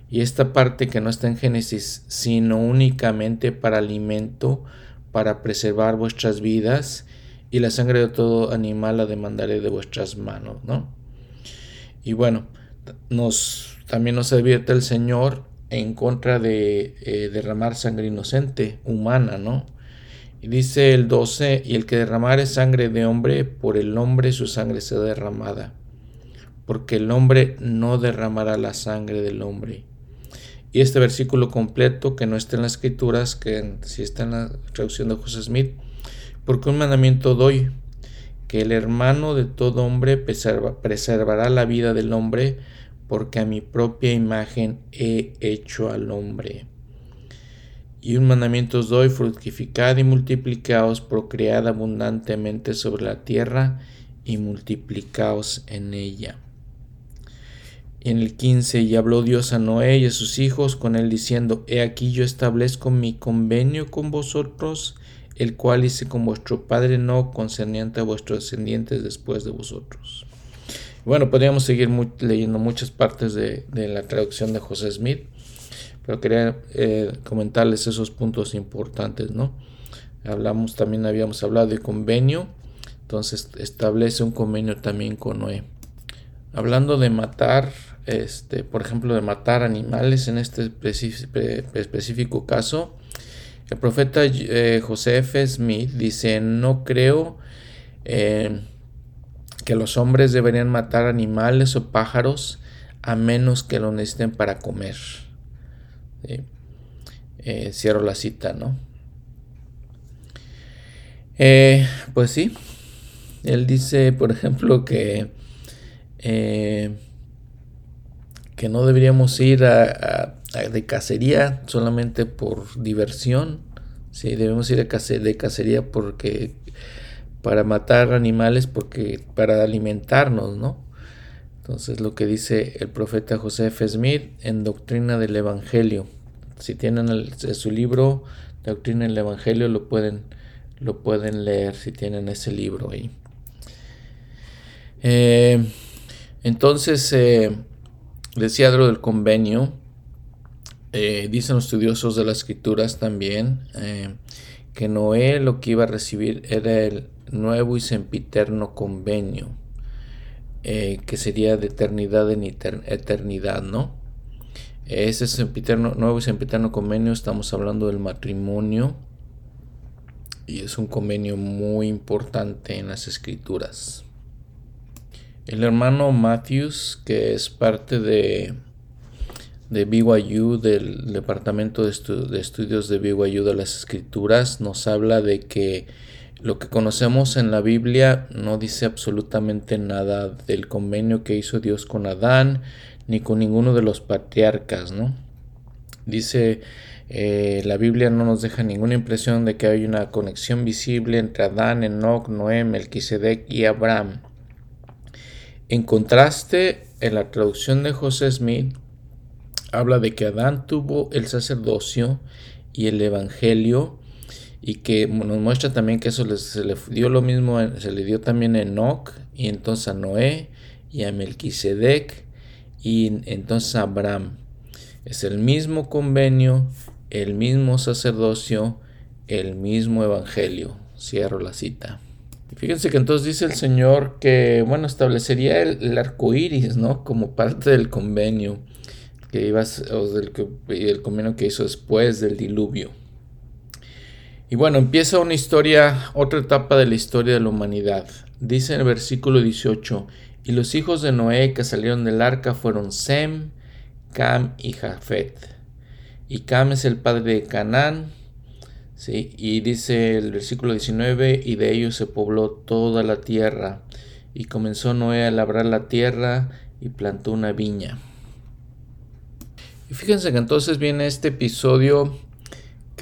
[SPEAKER 1] y esta parte que no está en Génesis, sino únicamente para alimento, para preservar vuestras vidas y la sangre de todo animal la demandaré de vuestras manos, ¿no? Y bueno, nos, también nos advierte el Señor en contra de eh, derramar sangre inocente, humana, ¿no? Y dice el 12, y el que derramare sangre de hombre, por el hombre su sangre será derramada, porque el hombre no derramará la sangre del hombre. Y este versículo completo, que no está en las escrituras, que si está en la traducción de José Smith, porque un mandamiento doy, que el hermano de todo hombre preservará la vida del hombre, porque a mi propia imagen he hecho al hombre. Y un mandamiento os doy, fructificad y multiplicaos, procread abundantemente sobre la tierra y multiplicaos en ella. En el 15, y habló Dios a Noé y a sus hijos con él diciendo, He aquí yo establezco mi convenio con vosotros el cual hice con vuestro padre no concerniente a vuestros descendientes después de vosotros. Bueno, podríamos seguir leyendo muchas partes de, la traducción de José Smith, pero quería eh, comentarles esos puntos importantes, ¿no? Hablamos, también habíamos hablado de convenio, entonces establece un convenio también con Noé. Hablando de matar, este, por ejemplo, de matar animales en este específico caso, el profeta eh, José F. Smith dice, no creo eh, que los hombres deberían matar animales o pájaros a menos que lo necesiten para comer. Eh, cierro la cita, ¿no? pues sí, él dice, por ejemplo, que, que no deberíamos ir a de cacería solamente por diversión. Sí, debemos ir de, cacería porque para matar animales, porque para alimentarnos, ¿no? Entonces lo que dice el profeta José F. Smith en Doctrina del Evangelio. Si tienen su libro Doctrina del Evangelio lo pueden, lo pueden leer si tienen ese libro ahí. Eh, entonces eh, decía lo del convenio eh, dicen los estudiosos de las escrituras también eh, que Noé lo que iba a recibir era el nuevo y sempiterno convenio, eh, que sería de eternidad en eternidad, ¿no? Ese sempiterno, nuevo y sempiterno convenio, estamos hablando del matrimonio, y es un convenio muy importante en las escrituras. El hermano Matthews, que es parte de de BYU, del Departamento de, Estudios de BYU de las Escrituras, nos habla de que lo que conocemos en la Biblia no dice absolutamente nada del convenio que hizo Dios con Adán ni con ninguno de los patriarcas, ¿no? Dice, eh, la Biblia no nos deja ninguna impresión de que hay una conexión visible entre Adán, Enoch, Noé, Melquisedec y Abraham. En contraste, en la traducción de José Smith, habla de que Adán tuvo el sacerdocio y el evangelio y que nos muestra también que eso se le dio lo mismo, se le dio también a Enoch y entonces a Noé y a Melquisedec y entonces a Abraham. Es el mismo convenio, el mismo sacerdocio, el mismo evangelio. Cierro la cita. Fíjense que entonces dice el Señor que, bueno, establecería el, arco iris, ¿no? Como parte del convenio que o del el convenio que hizo después del diluvio. Y bueno, empieza una historia, otra etapa de la historia de la humanidad. Dice en el versículo 18, y los hijos de Noé que salieron del arca fueron Sem, Cam y Jafet. Y Cam es el padre de Canaán, ¿sí? y dice el versículo 19, y de ellos se pobló toda la tierra. Y comenzó Noé a labrar la tierra y plantó una viña. Y fíjense que entonces viene este episodio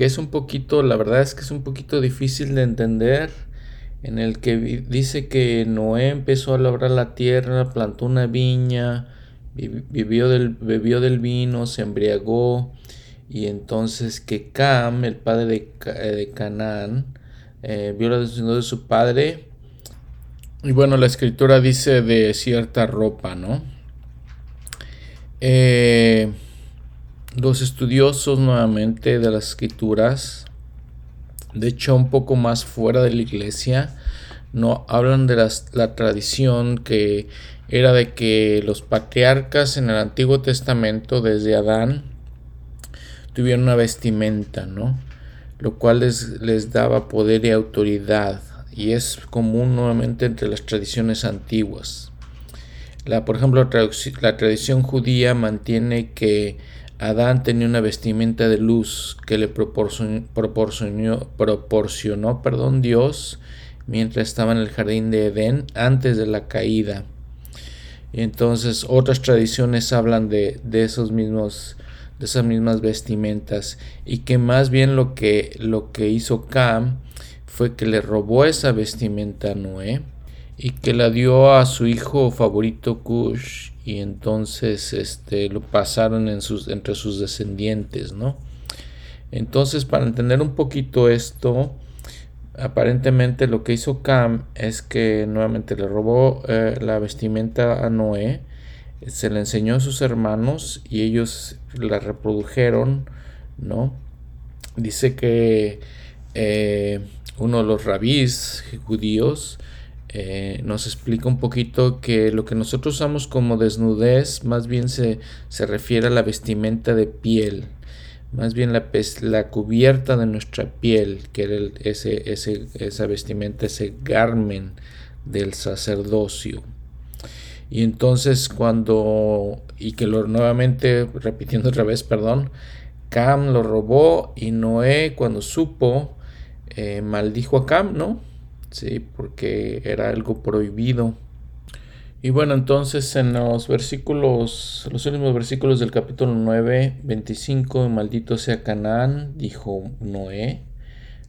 [SPEAKER 1] que es un poquito, la verdad es que es un poquito difícil de entender. en el que dice que Noé empezó a labrar la tierra, plantó una viña, del, bebió del vino, se embriagó, y entonces que Cam, el padre de, de Canaán, eh, vio la decisión de su padre, y bueno, la escritura dice de cierta ropa, ¿no? Eh, los estudiosos nuevamente de las escrituras, de hecho un poco más fuera de la iglesia, no hablan de la tradición que era de que los patriarcas en el Antiguo Testamento, desde Adán, tuvieron una vestimenta, ¿no? Lo cual les, les daba poder y autoridad, y es común nuevamente entre las tradiciones antiguas. La, por ejemplo, la tradición judía mantiene que Adán tenía una vestimenta de luz que le proporcionó, proporcionó, perdón, Dios mientras estaba en el jardín de Edén antes de la caída. Y entonces otras tradiciones hablan de, de, esos mismos de esas mismas vestimentas y que más bien lo que lo que hizo Cam fue que le robó esa vestimenta a Noé y que la dio a su hijo favorito Cush y entonces este, lo pasaron en sus, entre sus descendientes, ¿no? Entonces, para entender un poquito esto, aparentemente lo que hizo Cam es que nuevamente le robó eh, la vestimenta a Noé, se la enseñó a sus hermanos y ellos la reprodujeron, ¿no? Dice que eh, uno de los rabís judíos eh, nos explica un poquito que lo que nosotros usamos como desnudez más bien se, se refiere a la vestimenta de piel, más bien la, la cubierta de nuestra piel, que era ese, ese, esa vestimenta, ese garmen del sacerdocio. Y entonces cuando, y que lo nuevamente, repitiendo otra vez, perdón, Cam lo robó y Noé cuando supo, eh, maldijo a Cam, ¿no? ¿Sí? porque era algo prohibido. Y bueno, entonces en los versículos, los últimos versículos del capítulo 9, 25, maldito sea Canaán, dijo Noé,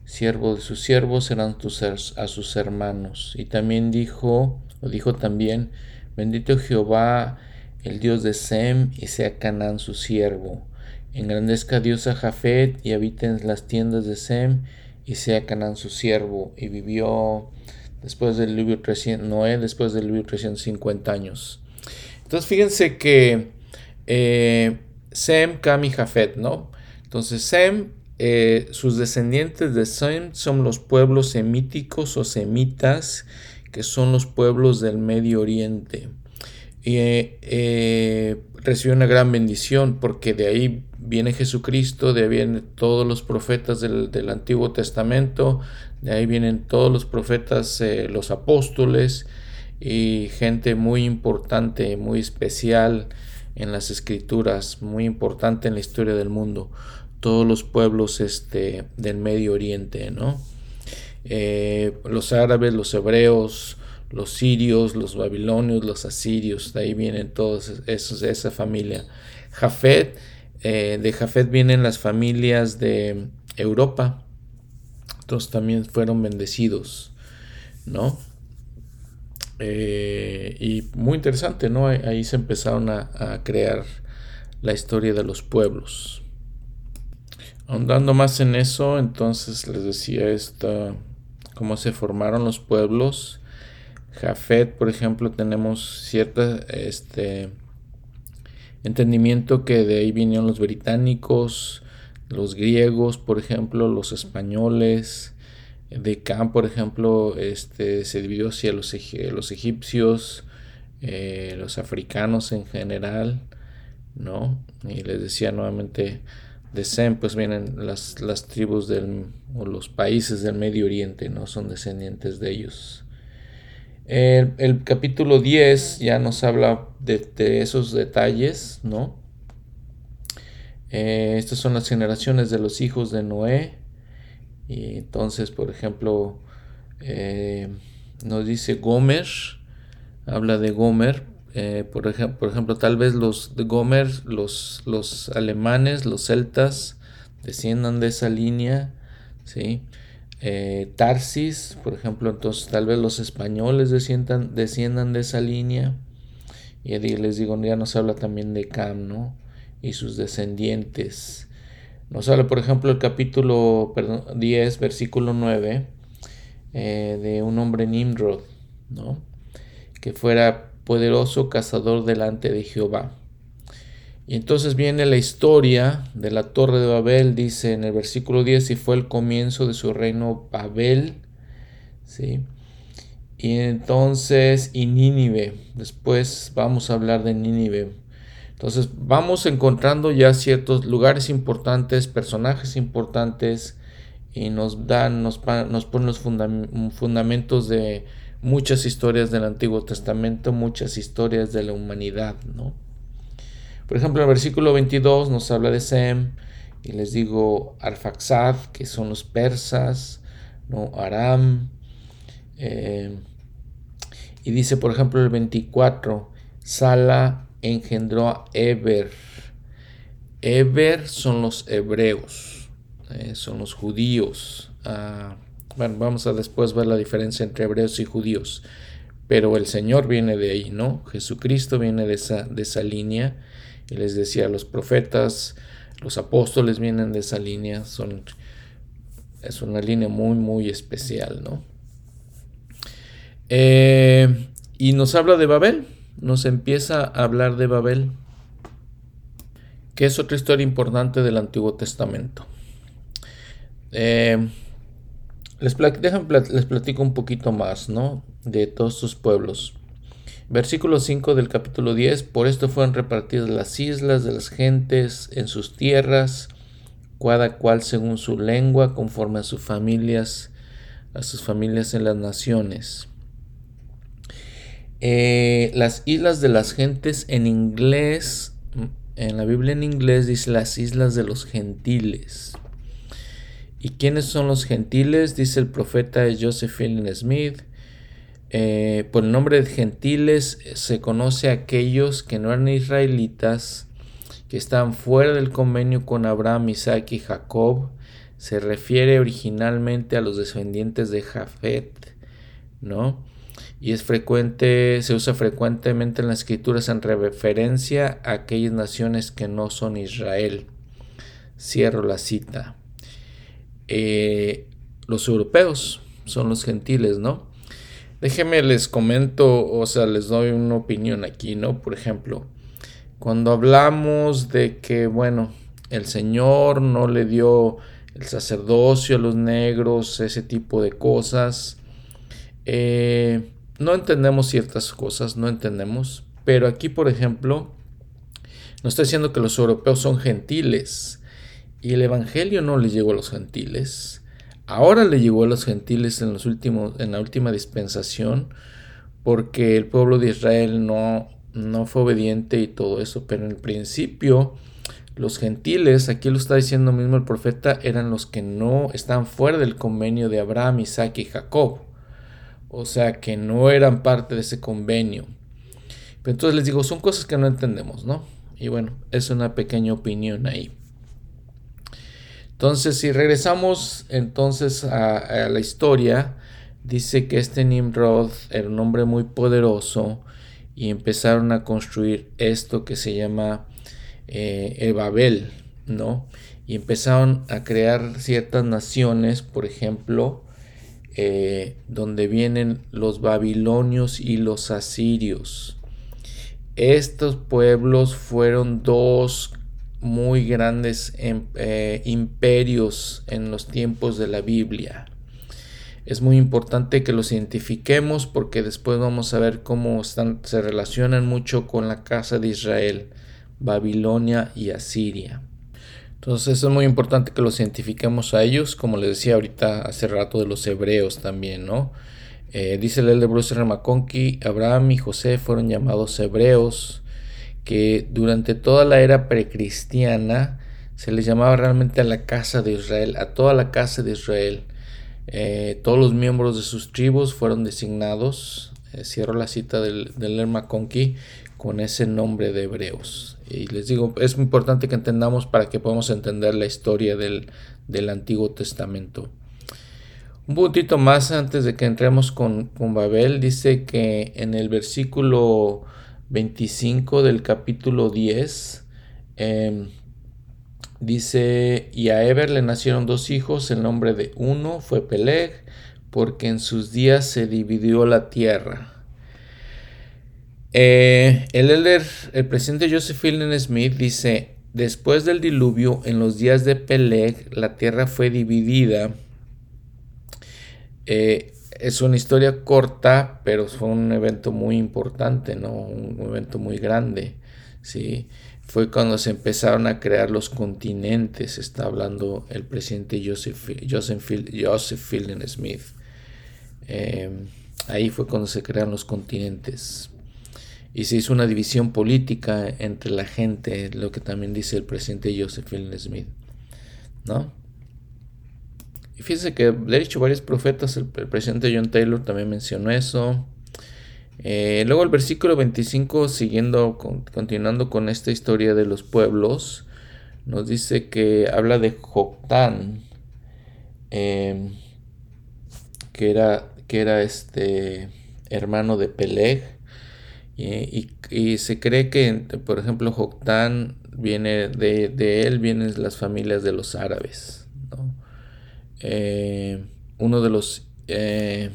[SPEAKER 1] siervo de sus siervos serán tus, a sus hermanos. Y también dijo, o dijo también, bendito Jehová, el Dios de Sem, y sea Canaán su siervo. Engrandezca Dios a Jafet y habite en las tiendas de Sem y sea Canaán su siervo, y vivió después del diluvio Noé después del diluvio 350 años. Entonces fíjense que eh, Sem, Cam y Jafet, ¿no? Entonces Sem, eh, sus descendientes de Sem son los pueblos semíticos o semitas, que son los pueblos del Medio Oriente. Y eh, recibió una gran bendición porque de ahí viene Jesucristo, de ahí vienen todos los profetas del, Antiguo Testamento, de ahí vienen todos los profetas, eh, los apóstoles y gente muy importante, muy especial en las escrituras, muy importante en la historia del mundo, todos los pueblos este, del Medio Oriente, ¿no? Eh, los árabes, los hebreos, los sirios, los babilonios, los asirios, de ahí vienen todos esos, esa familia. Jafet, eh, de Jafet vienen las familias de Europa, entonces también fueron bendecidos, ¿no? Eh, y muy interesante, ¿no? Ahí se empezaron a, crear la historia de los pueblos. Ahondando más en eso, entonces les decía esta, cómo se formaron los pueblos Jafet, por ejemplo, tenemos cierto este, entendimiento que de ahí vinieron los británicos, los griegos, por ejemplo, los españoles. De Cam, por ejemplo, este, se dividió hacia los, egipcios, eh, los africanos en general, ¿no? Y les decía nuevamente, de Sem, pues vienen las, las tribus del, o los países del Medio Oriente, ¿no? Son descendientes de ellos. El, capítulo 10 ya nos habla de, esos detalles, ¿no? Eh, estas son las generaciones de los hijos de Noé. Y entonces, por ejemplo, eh, nos dice Gomer, habla de Gomer. Eh, por, ejemplo, por ejemplo, tal vez los de Gomer, los, los alemanes, los celtas, desciendan de esa línea, ¿sí? Eh, Tarsis, por ejemplo, entonces tal vez los españoles desciendan, de esa línea. Y les digo, ya nos habla también de Cam, ¿no? Y sus descendientes. Nos habla, por ejemplo, el capítulo 10, versículo 9, eh, de un hombre Nimrod, ¿no? Que fuera poderoso cazador delante de Jehová. Y entonces viene la historia de la torre de Babel, dice en el versículo 10, y fue el comienzo de su reino Babel, ¿sí? Y entonces, y Nínive, después vamos a hablar de Nínive. Entonces vamos encontrando ya ciertos lugares importantes, personajes importantes, y nos dan, nos, nos ponen los fundamentos de muchas historias del Antiguo Testamento, muchas historias de la humanidad, ¿no? Por ejemplo, en el versículo 22 nos habla de Sem, y les digo Arfaxad, que son los persas, ¿no? Aram. Eh, y dice, por ejemplo, el 24, Sala engendró a Eber. Eber son los hebreos, eh, son los judíos. Ah, bueno, vamos a después ver la diferencia entre hebreos y judíos. Pero el Señor viene de ahí, ¿no? Jesucristo viene de esa, de esa línea. Y les decía, los profetas, los apóstoles vienen de esa línea, son, es una línea muy, muy especial, ¿no? Eh, y nos habla de Babel, nos empieza a hablar de Babel, que es otra historia importante del Antiguo Testamento. Eh, les, les platico un poquito más, ¿no? De todos sus pueblos. Versículo 5 del capítulo 10, por esto fueron repartidas las islas de las gentes en sus tierras, cada cual según su lengua, conforme a sus familias, a sus familias en las naciones. Eh, las islas de las gentes en inglés, en la Biblia en inglés dice las islas de los gentiles. ¿Y quiénes son los gentiles? Dice el profeta Josephine Smith. Eh, por el nombre de gentiles se conoce a aquellos que no eran israelitas, que están fuera del convenio con Abraham, Isaac y Jacob. Se refiere originalmente a los descendientes de Jafet, ¿no? Y es frecuente, se usa frecuentemente en las escrituras en referencia a aquellas naciones que no son Israel. Cierro la cita. Eh, los europeos son los gentiles, ¿no? Déjenme les comento, o sea, les doy una opinión aquí, ¿no? Por ejemplo, cuando hablamos de que, bueno, el Señor no le dio el sacerdocio a los negros, ese tipo de cosas, eh, no entendemos ciertas cosas, no entendemos, pero aquí, por ejemplo, nos está diciendo que los europeos son gentiles y el Evangelio no les llegó a los gentiles. Ahora le llegó a los gentiles en, los últimos, en la última dispensación porque el pueblo de Israel no, no fue obediente y todo eso, pero en el principio los gentiles, aquí lo está diciendo mismo el profeta, eran los que no estaban fuera del convenio de Abraham, Isaac y Jacob. O sea, que no eran parte de ese convenio. Pero entonces les digo, son cosas que no entendemos, ¿no? Y bueno, es una pequeña opinión ahí. Entonces, si regresamos entonces a, la historia, dice que este Nimrod era un hombre muy poderoso y empezaron a construir esto que se llama eh, el Babel, ¿no? Y empezaron a crear ciertas naciones, por ejemplo, eh, donde vienen los babilonios y los asirios. Estos pueblos fueron dos muy grandes em, eh, imperios en los tiempos de la Biblia. Es muy importante que los identifiquemos porque después vamos a ver cómo se relacionan mucho con la casa de Israel, Babilonia y Asiria. Entonces es muy importante que los identifiquemos a ellos, como les decía ahorita hace rato de los hebreos también, ¿no? Eh, dice el de Bruce R. McConkie, Abraham y José fueron llamados hebreos que durante toda la era precristiana se les llamaba realmente a la casa de Israel, a toda la casa de Israel. Eh, todos los miembros de sus tribus fueron designados, eh, cierro la cita del, del Lerma Conqui, con ese nombre de hebreos. Y les digo, es importante que entendamos para que podamos entender la historia del, del Antiguo Testamento. Un puntito más antes de que entremos con, Babel, dice que en el versículo 25 del capítulo 10, em, dice, y a Eber le nacieron dos hijos, el nombre de uno fue Peleg, porque en sus días se dividió la tierra. Eh, el el presidente Joseph Fielding Smith dice, después del diluvio, en los días de Peleg, la tierra fue dividida. Eh, es una historia corta, pero fue un evento muy importante, ¿no? Un evento muy grande, ¿sí? Fue cuando se empezaron a crear los continentes, está hablando el presidente Joseph, Joseph, Joseph Fielding Smith. Eh, ahí fue cuando se crearon los continentes y se hizo una división política entre la gente, lo que también dice el presidente Josephine Smith, ¿no? Y fíjense que le he dicho varios profetas, el, presidente John Taylor también mencionó eso. Eh, luego el versículo 25, siguiendo, continuando con esta historia de los pueblos, nos dice que habla de Joctán, em, que era, que era este hermano de Peleg, y, se cree que, por ejemplo, Joctán viene de, él, vienen las familias de los árabes. Eh, uno de los eh,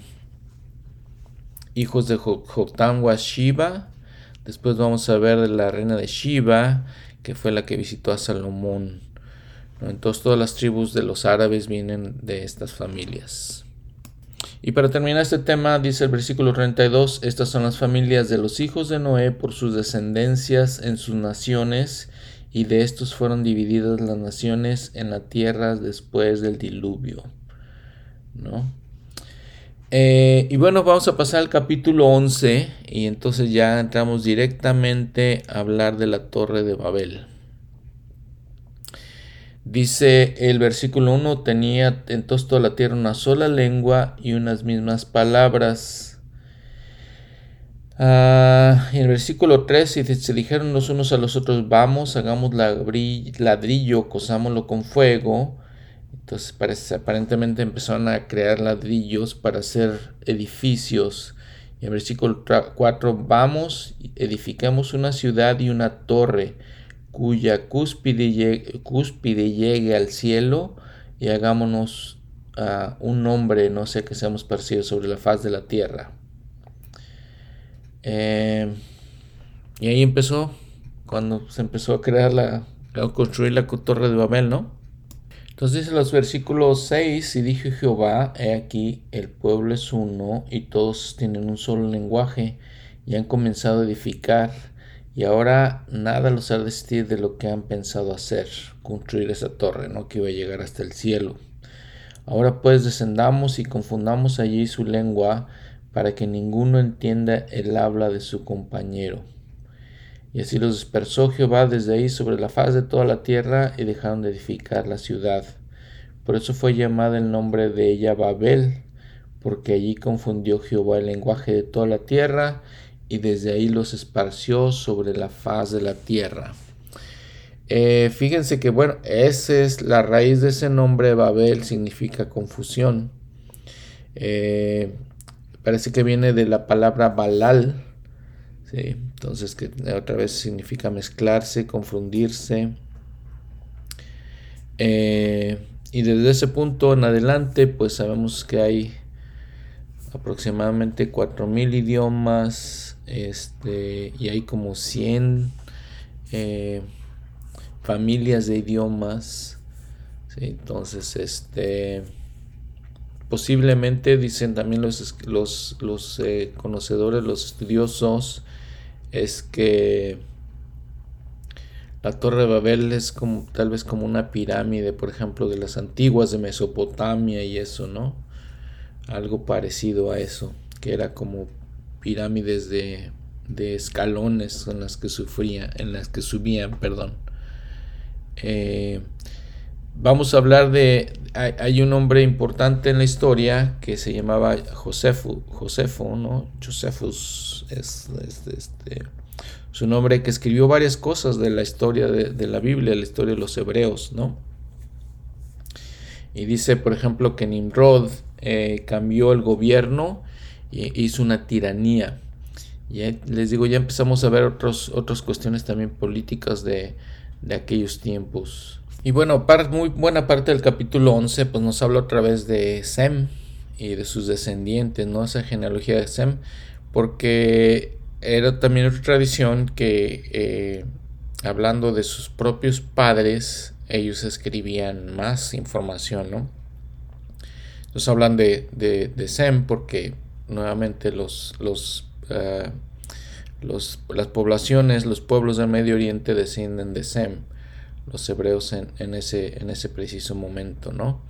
[SPEAKER 1] hijos de Joctán was Shiva. Después vamos a ver de la reina de Shiva, que fue la que visitó a Salomón. Entonces todas las tribus de los árabes vienen de estas familias. Y para terminar este tema, dice el versículo 32, estas son las familias de los hijos de Noé por sus descendencias en sus naciones, y de estos fueron divididas las naciones en la tierra después del diluvio. ¿No? Eh, y bueno, vamos a pasar al capítulo 11 y entonces ya entramos directamente a hablar de la torre de Babel. Dice el versículo 1, tenía entonces toda la tierra una sola lengua y unas mismas palabras. Ah, en el versículo 3 se dijeron los unos a los otros, vamos, hagamos ladrillo, cosámoslo con fuego. Entonces parece, aparentemente empezaron a crear ladrillos para hacer edificios. Y en el versículo 4, vamos, edificamos una ciudad y una torre cuya cúspide llegue, al cielo y hagámonos uh, un nombre, no sé, que seamos parecidos sobre la faz de la tierra. Eh, y ahí empezó, cuando se empezó a crear la, a construir la torre de Babel, ¿no? Entonces dice los versículos 6, y dijo Jehová, he aquí, el pueblo es uno, y todos tienen un solo lenguaje, y han comenzado a edificar y ahora nada los hará desistir de lo que han pensado hacer, construir esa torre, ¿no? Que iba a llegar hasta el cielo. Ahora pues descendamos y confundamos allí su lengua para que ninguno entienda el habla de su compañero. Y así los dispersó Jehová desde ahí sobre la faz de toda la tierra y dejaron de edificar la ciudad. Por eso fue llamada el nombre de ella Babel, porque allí confundió Jehová el lenguaje de toda la tierra y desde ahí los esparció sobre la faz de la tierra. Eh, fíjense que, bueno, esa es la raíz de ese nombre Babel, significa confusión. Eh, parece que viene de la palabra balal, entonces que otra vez significa mezclarse, confundirse. Eh, y desde ese punto en adelante, pues sabemos que hay aproximadamente 4.000 idiomas este, y hay como 100 eh, familias de idiomas. Entonces, este, posiblemente dicen también los, los, eh, conocedores, los estudiosos, es que la Torre de Babel es como tal vez como una pirámide, por ejemplo, de las antiguas de Mesopotamia y eso, ¿no? Algo parecido a eso, que era como pirámides de, escalones en las que sufría, en las que subían, perdón. Eh, vamos a hablar de, hay, un hombre importante en la historia que se llamaba Josefo, Josefo, ¿no? Josephus es, este, su nombre que escribió varias cosas de la historia de, la Biblia, la historia de los hebreos, ¿no? Y dice, por ejemplo, que Nimrod eh, cambió el gobierno e hizo una tiranía. Y les digo, ya empezamos a ver otras cuestiones también políticas de, de aquellos tiempos. Y bueno, muy buena parte del capítulo 11 pues nos habla otra vez de Sem y de sus descendientes, ¿no? Esa genealogía de Sem, porque era también otra tradición que eh, hablando de sus propios padres, ellos escribían más información, ¿no? Entonces hablan de, de, Sem porque nuevamente los, eh, los, las poblaciones, los pueblos del Medio Oriente descienden de Sem, los hebreos en, en, ese, en ese preciso momento, ¿no?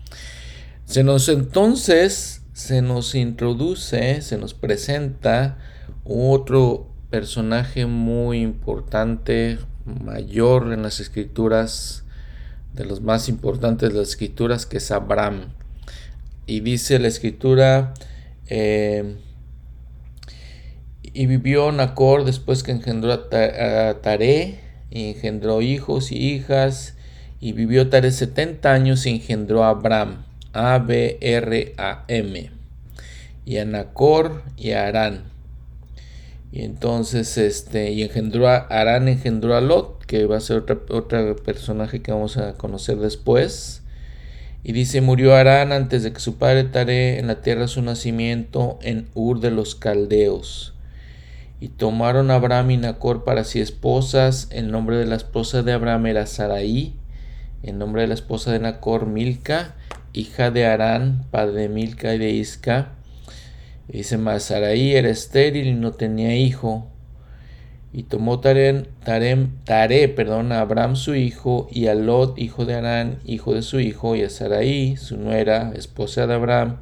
[SPEAKER 1] Se nos entonces, se nos introduce, se nos presenta otro personaje muy importante, mayor en las escrituras, de los más importantes de las escrituras, que es Abraham. Y dice la escritura, eh, y vivió Nacor después que engendró a Taré, y engendró hijos y hijas, y vivió Taré 70 años y engendró a Abraham, A-B-R-A-M, y a Nacor y a Arán. Y entonces, este, y engendró a Arán, engendró a Lot, que va a ser otro personaje que vamos a conocer después. Y dice, murió Arán antes de que su padre Tare en la tierra su nacimiento en Ur de los Caldeos. Y tomaron a Abraham y Nacor para sí esposas. El nombre de la esposa de Abraham era Saraí. El nombre de la esposa de Nacor, Milca, hija de Arán, padre de Milca y de Isca. Dice más, Saraí era estéril y no tenía hijo. Y tomó Tarem, Tarem, Tare perdón, a Abraham su hijo, y a Lot, hijo de Arán, hijo de su hijo, y a Saraí, su nuera, esposa de Abraham,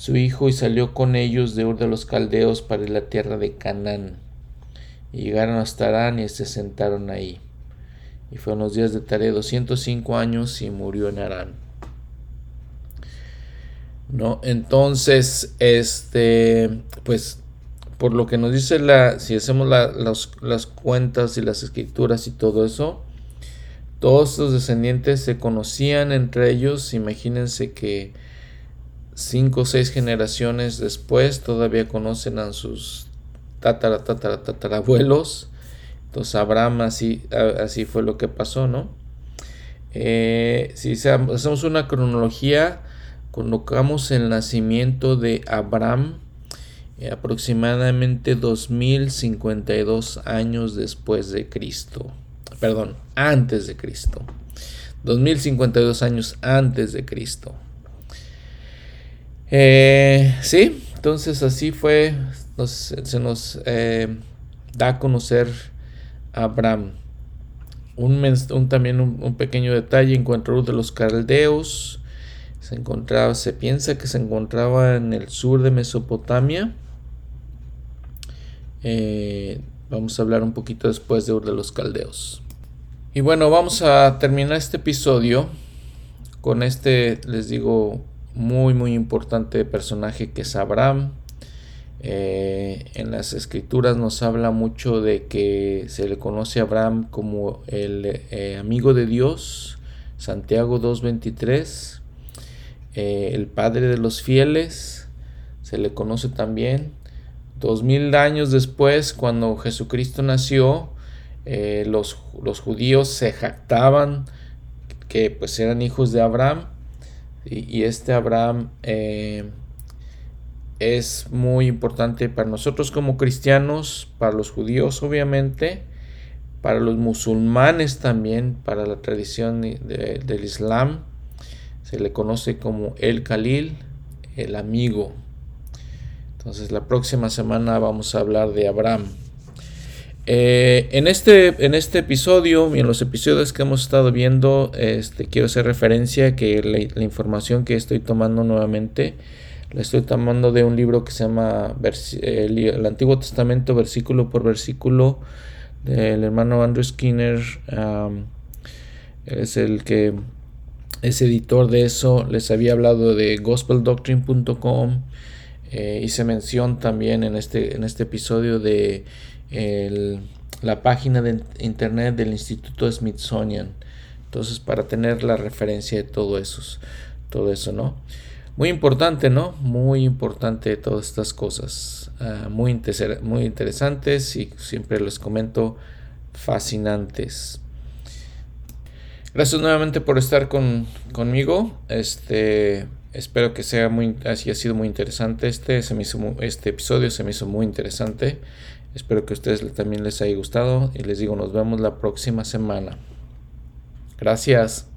[SPEAKER 1] su hijo, y salió con ellos de Ur de los Caldeos para la tierra de Canaán. Y llegaron hasta Arán y se sentaron ahí. Y fueron los días de Tare 205 años y murió en Arán. ¿no? Entonces, este, pues, por lo que nos dice la, si hacemos las cuentas y las escrituras y todo eso, todos los descendientes se conocían entre ellos, imagínense que cinco o seis generaciones después todavía conocen a sus tatara. Entonces Abraham así, así fue lo que pasó, ¿no? Eh, si hacemos una cronología, colocamos el nacimiento de Abraham eh, aproximadamente 2052 años después de Cristo. Perdón, antes de Cristo. 2052 años antes de Cristo. Eh, sí, entonces así fue, se nos eh, da a conocer a Abraham. Un, también un, pequeño detalle en cuanto de los caldeos se encontraba, se piensa que se encontraba en el sur de Mesopotamia. Eh, vamos a hablar un poquito después de Ur de los Caldeos. Y bueno, vamos a terminar este episodio con este, les digo, muy muy importante personaje que es Abraham. Eh, en las escrituras nos habla mucho de que se le conoce a Abraham como el eh, amigo de Dios, Santiago 2.23. Eh, el padre de los fieles, se le conoce también. Dos mil años después, cuando Jesucristo nació, eh, los, los, judíos se jactaban que pues eran hijos de Abraham y, este Abraham eh, es muy importante para nosotros como cristianos, para los judíos obviamente, para los musulmanes también, para la tradición del Islam se le conoce como el Khalil, el amigo. Entonces la próxima semana vamos a hablar de Abraham. Eh, en, este, en este episodio y en los episodios que hemos estado viendo, este, quiero hacer referencia que la, información que estoy tomando nuevamente la estoy tomando de un libro que se llama el, Antiguo Testamento versículo por versículo del hermano Andrew Skinner. es el que es editor de eso, les había hablado de gospeldoctrine.com, eh, hice mención también en este, en este episodio de la página de internet del Instituto Smithsonian. Entonces, para tener la referencia de todo eso, todo eso, ¿no? muy importante, ¿no? Muy importante todas estas cosas. Ah, muy, muy interesantes y siempre les comento fascinantes. Gracias nuevamente por estar con, conmigo. Este, espero que sea muy, haya sido muy interesante. Este, se me este episodio se me hizo muy interesante. Espero que a ustedes también les haya gustado y les digo, nos vemos la próxima semana. Gracias.